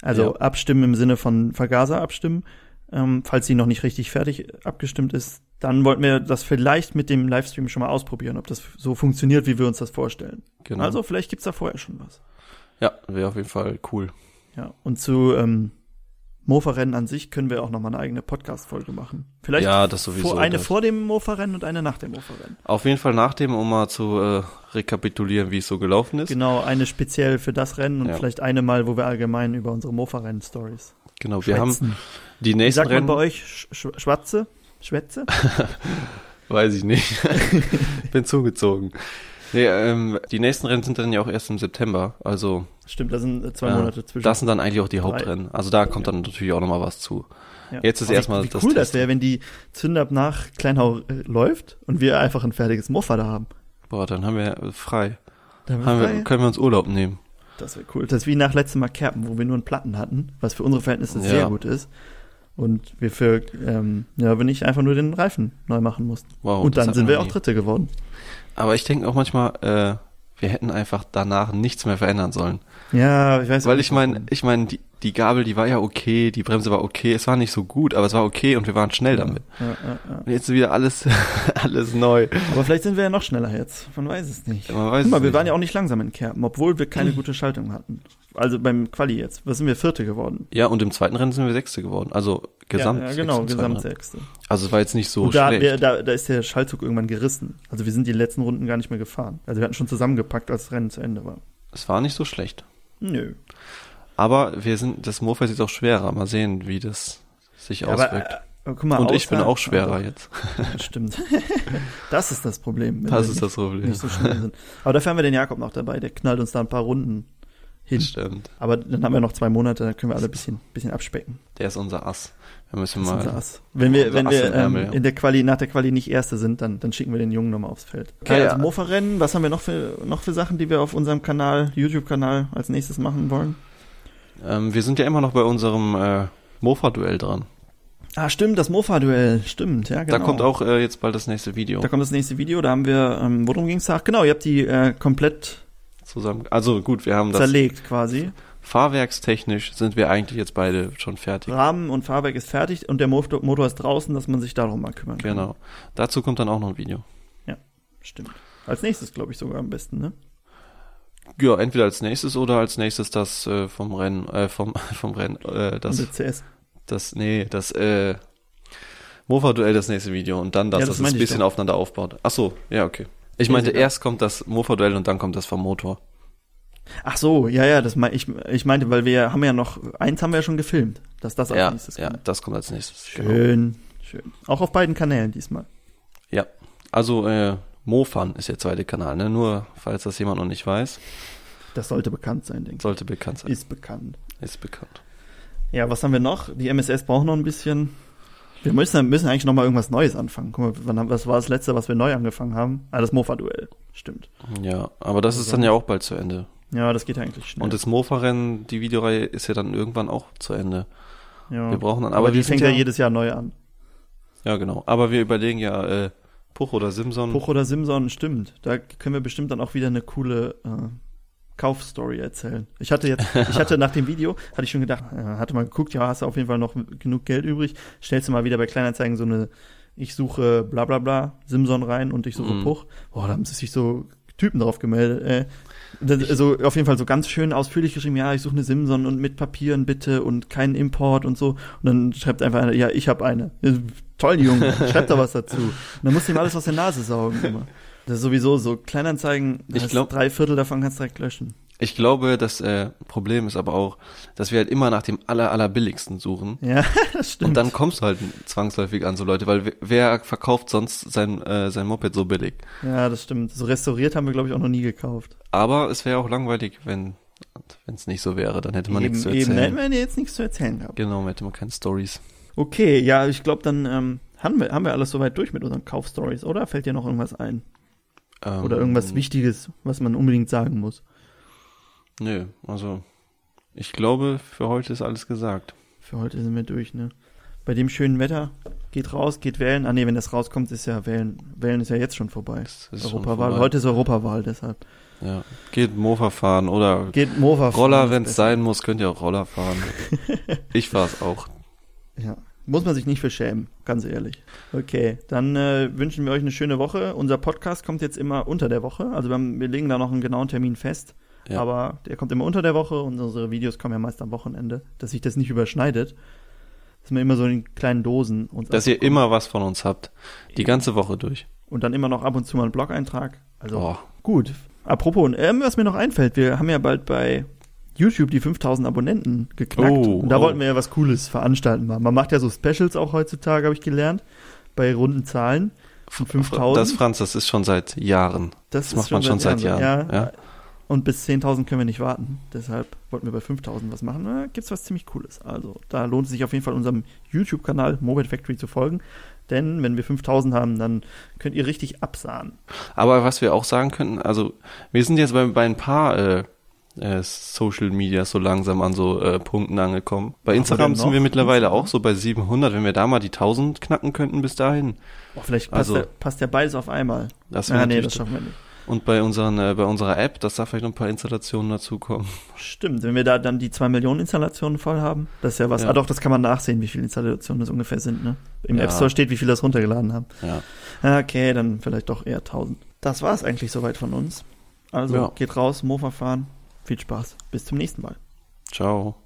Also Ja. abstimmen im Sinne von Vergaser abstimmen. Ähm, falls sie noch nicht richtig fertig abgestimmt ist, dann wollten wir das vielleicht mit dem Livestream schon mal ausprobieren, ob das so funktioniert, wie wir uns das vorstellen. Genau. Also vielleicht gibt's da vorher schon was. ja, wäre auf jeden Fall cool. Ja. Und zu ähm, Mofa-Rennen an sich können wir auch noch mal eine eigene Podcast-Folge machen. Vielleicht Ja, das sowieso, vor, eine das- vor dem Mofa-Rennen und eine nach dem Mofa-Rennen. Auf jeden Fall nach dem, um mal zu äh, rekapitulieren, wie es so gelaufen ist. Genau, eine speziell für das Rennen und Ja. vielleicht eine mal, wo wir allgemein über unsere Mofa-Rennen-Stories Genau, wir haben schwätzen. die Wie nächsten sagt man Rennen, bei euch? Sch Sch Schwatze? Schwätze? weiß ich nicht. Bin zugezogen. Nee, ähm, die nächsten Rennen sind dann ja auch erst im September, also Stimmt, da sind äh, zwei Ja, Monate zwischen. das sind dann eigentlich auch die Hauptrennen. Also da kommt dann natürlich auch nochmal was zu. Ja. jetzt ist Aber erstmal wie, wie das cool das Testen. wäre, wenn die Zündab nach Kleinhau äh, läuft und wir einfach ein fertiges Mofa da haben. Boah, dann haben wir frei. Dann Haben frei. wir, können wir uns Urlaub nehmen. Das wäre cool. Das ist wie nach letztem Mal Kerpen, wo wir nur einen Platten hatten, was für unsere Verhältnisse Ja. sehr gut ist. Und wir für, ähm, ja, wenn ich einfach nur den Reifen neu machen mussten. Wow, und dann sind wir auch. Dritte geworden. Aber ich denke auch manchmal, äh, wir hätten einfach danach nichts mehr verändern sollen. Ja, ich weiß Weil ich meine, ich meine, die, die Gabel, die war ja okay, die Bremse war okay, es war nicht so gut, aber es war okay und wir waren schnell damit. Ja, ja, ja. Und jetzt wieder alles, alles neu. Aber vielleicht sind wir ja noch schneller jetzt. Man weiß es nicht. Man weiß Guck mal, wir nicht. waren ja auch nicht langsam in Kerpen, obwohl wir keine gute Schaltung hatten. Also beim Quali jetzt. Was sind wir? Vierte geworden. Ja, und im zweiten Rennen sind wir Sechste geworden. Also Gesamt. Ja, genau, Rennen. Gesamtsechste. Also es war jetzt nicht so Und da, schlecht. wir, da, da ist der Schaltzug irgendwann gerissen. Also wir sind die letzten Runden gar nicht mehr gefahren. Also wir hatten schon zusammengepackt, als das Rennen zu Ende war. es war nicht so schlecht. Nö. Aber wir sind, das Mofas ist jetzt auch schwerer. Mal sehen, wie das sich Ja, aber, auswirkt. äh, guck mal, und ich bin auch schwerer Also, jetzt. ja, stimmt. das ist das Problem. Das ist das Problem. Nicht so schnell sind. Aber dafür haben wir den Jakob noch dabei. Der knallt uns da ein paar Runden hin. Stimmt. Aber dann haben wir noch zwei Monate, dann können wir alle ein bisschen, bisschen abspecken. Der ist unser Ass. Da müssen Das wir ist mal. unser Ass. Wenn wir, wenn Ass wir ähm, Ärmel, ja. in der Quali, nach der Quali nicht Erste sind, dann, dann schicken wir den Jungen nochmal aufs Feld. Okay, ja. also Mofa-Rennen, was haben wir noch für, noch für Sachen, die wir auf unserem Kanal, YouTube-Kanal als nächstes machen wollen? Ähm, wir sind ja immer noch bei unserem äh, Mofa-Duell dran. Ah, stimmt, das Mofa-Duell, stimmt, ja, genau. Da kommt auch äh, jetzt bald das nächste Video Da kommt das nächste Video, da haben wir, ähm, worum ging's da? Genau, ihr habt die äh, komplett zusammen. Also gut, wir haben das zerlegt quasi. fahrwerkstechnisch sind wir eigentlich jetzt beide schon fertig. Rahmen und Fahrwerk ist fertig und der Motor, Motor ist draußen, dass man sich darum mal kümmern kann. Genau. Dazu kommt dann auch noch ein Video. Stimmt. Als nächstes, glaube ich, sogar am besten, ne? Ja, entweder als nächstes oder als nächstes das äh, vom Rennen, äh, vom vom Rennen, äh, das Und der CS. das nee, das äh, Mofa-Duell das nächste Video und dann das, Ja, das dass es ein bisschen doch. aufeinander aufbaut. Ach so, ja okay. Ich Ja, meinte, egal. erst kommt das Mofa-Duell und dann kommt das vom Motor. Ach so, ja, ja, das mein, ich, ich meinte, weil wir haben ja noch, eins haben wir ja schon gefilmt, dass das als Ja, nächstes ja, kommt. das kommt als nächstes. Genau. Schön, schön. Auch auf beiden Kanälen diesmal. Ja, also äh, Mofan ist der zweite Kanal, ne? Nur falls das jemand noch nicht weiß, Das sollte bekannt sein, denke sollte bekannt ich. sein. Ist bekannt. Ist bekannt. Ja, was haben wir noch? Die MSS braucht noch ein bisschen. Wir müssen, müssen eigentlich noch mal irgendwas Neues anfangen. Guck mal, wann, was war das letzte, was wir neu angefangen haben? Ah, das Mofa-Duell. Stimmt. Ja, aber das ist dann ja auch bald zu Ende. Ja, das geht ja eigentlich schnell. Und das Mofa-Rennen, die Videoreihe ist ja dann irgendwann auch zu Ende. ja. Wir brauchen dann, aber, aber, die fängt ja, ja, jedes Jahr neu an. ja genau. Aber wir überlegen ja äh, Puch oder Simson. Puch oder Simson, stimmt. Da können wir bestimmt dann auch wieder eine coole äh, Kaufstory erzählen. Ich hatte jetzt, ich hatte nach dem Video, hatte ich schon gedacht, äh, hatte mal geguckt, ja, hast du auf jeden Fall noch genug Geld übrig, stellst du mal wieder bei Kleinanzeigen so eine, ich suche bla bla bla, Simson rein und ich suche Mhm. Puch. Boah, da haben sich so Typen drauf gemeldet. Äh, das, also auf jeden Fall so ganz schön ausführlich geschrieben, ja, ich suche eine Simson und mit Papieren bitte und keinen Import und so. Und dann schreibt einfach einer, ja, ich habe eine. Toll, Junge, schreibt da was dazu. Und dann musst du ihm alles aus der Nase saugen immer. Das ist sowieso so Kleinanzeigen, Ich glaub- drei Viertel davon kannst du direkt löschen. Ich glaube, das äh, Problem ist aber auch, dass wir halt immer nach dem aller, allerbilligsten suchen. Ja, das stimmt. Und dann kommst du halt zwangsläufig an so Leute, weil wer- verkauft sonst sein, äh, sein Moped so billig? ja, das stimmt. So restauriert haben wir, glaube ich, auch noch nie gekauft. Aber es wäre auch langweilig, wenn es nicht so wäre. Dann hätte man eben, nichts zu eben, erzählen. hätten wir jetzt nichts zu erzählen gehabt. Genau, hätte man keine Stories. Okay, ja, ich glaube, dann ähm, haben, wir, haben wir alles soweit durch mit unseren Kaufstories, oder? Fällt dir noch irgendwas ein? Ähm, Oder irgendwas Wichtiges, was man unbedingt sagen muss? Nö, also ich glaube, für heute ist alles gesagt. Für heute sind wir durch, ne? Bei dem schönen Wetter, geht raus, geht wählen. Ah nee, wenn das rauskommt, ist ja wählen. Wählen ist ja jetzt schon vorbei. Europawahl. vorbei. Heute ist Europawahl, deshalb. Ja. Geht Mofa fahren oder Geht Mofa fahren, Roller, wenn es sein muss, könnt ihr auch Roller fahren. ich fahr's auch. Ja. Muss man sich nicht für schämen, ganz ehrlich. Okay, dann äh, wünschen wir euch eine schöne Woche. Unser Podcast kommt jetzt immer unter der Woche. Also wir, haben, wir legen da noch einen genauen Termin fest. Ja. Aber der kommt immer unter der Woche und unsere Videos kommen ja meist am Wochenende, dass sich das nicht überschneidet. Dass wir immer so in kleinen Dosen uns Dass ihr immer was von uns habt. Die ganze Woche durch. Und dann immer noch ab und zu mal einen Blog-Eintrag. Also Oh, gut. Apropos, ähm, was mir noch einfällt, wir haben ja bald bei YouTube die 5000 Abonnenten geknackt. Oh, und da oh. wollten wir ja was Cooles veranstalten. mal. Man macht ja so Specials auch heutzutage, habe ich gelernt, bei runden Zahlen. Von 5000. das, Franz, das ist schon seit Jahren. das macht man schon seit so. Jahren, Ja, ja. Und bis 10.000 können wir nicht warten. Deshalb wollten wir bei 5.000 was machen. Da gibt's was ziemlich Cooles. Also da lohnt es sich auf jeden Fall unserem YouTube-Kanal Mobile Factory zu folgen. Denn wenn wir 5.000 haben, dann könnt ihr richtig absahen. Aber was wir auch sagen könnten, also wir sind jetzt bei, bei ein paar äh, äh, Social Media so langsam an so äh, Punkten angekommen. Bei Instagram sind wir mittlerweile auch so bei 700. Wenn wir da mal die 1000 knacken könnten bis dahin, Boah, vielleicht passt, Also- ja, passt ja beides auf einmal. das Ah, nee, das schaffen wir nicht. Und bei, unseren, äh, bei unserer App, dass da vielleicht noch ein paar Installationen dazukommen. Stimmt, wenn wir da dann die zwei Millionen Installationen voll haben, das ist ja was. Ja. Ah doch, das kann man nachsehen, wie viele Installationen das ungefähr sind, ne? Im Ja. App Store steht, wie viele das runtergeladen haben. Ja. Okay, dann vielleicht doch eher 1000. Das war's eigentlich soweit von uns. Also Ja. geht raus, Mofa fahren. Viel Spaß. Bis zum nächsten Mal. Ciao.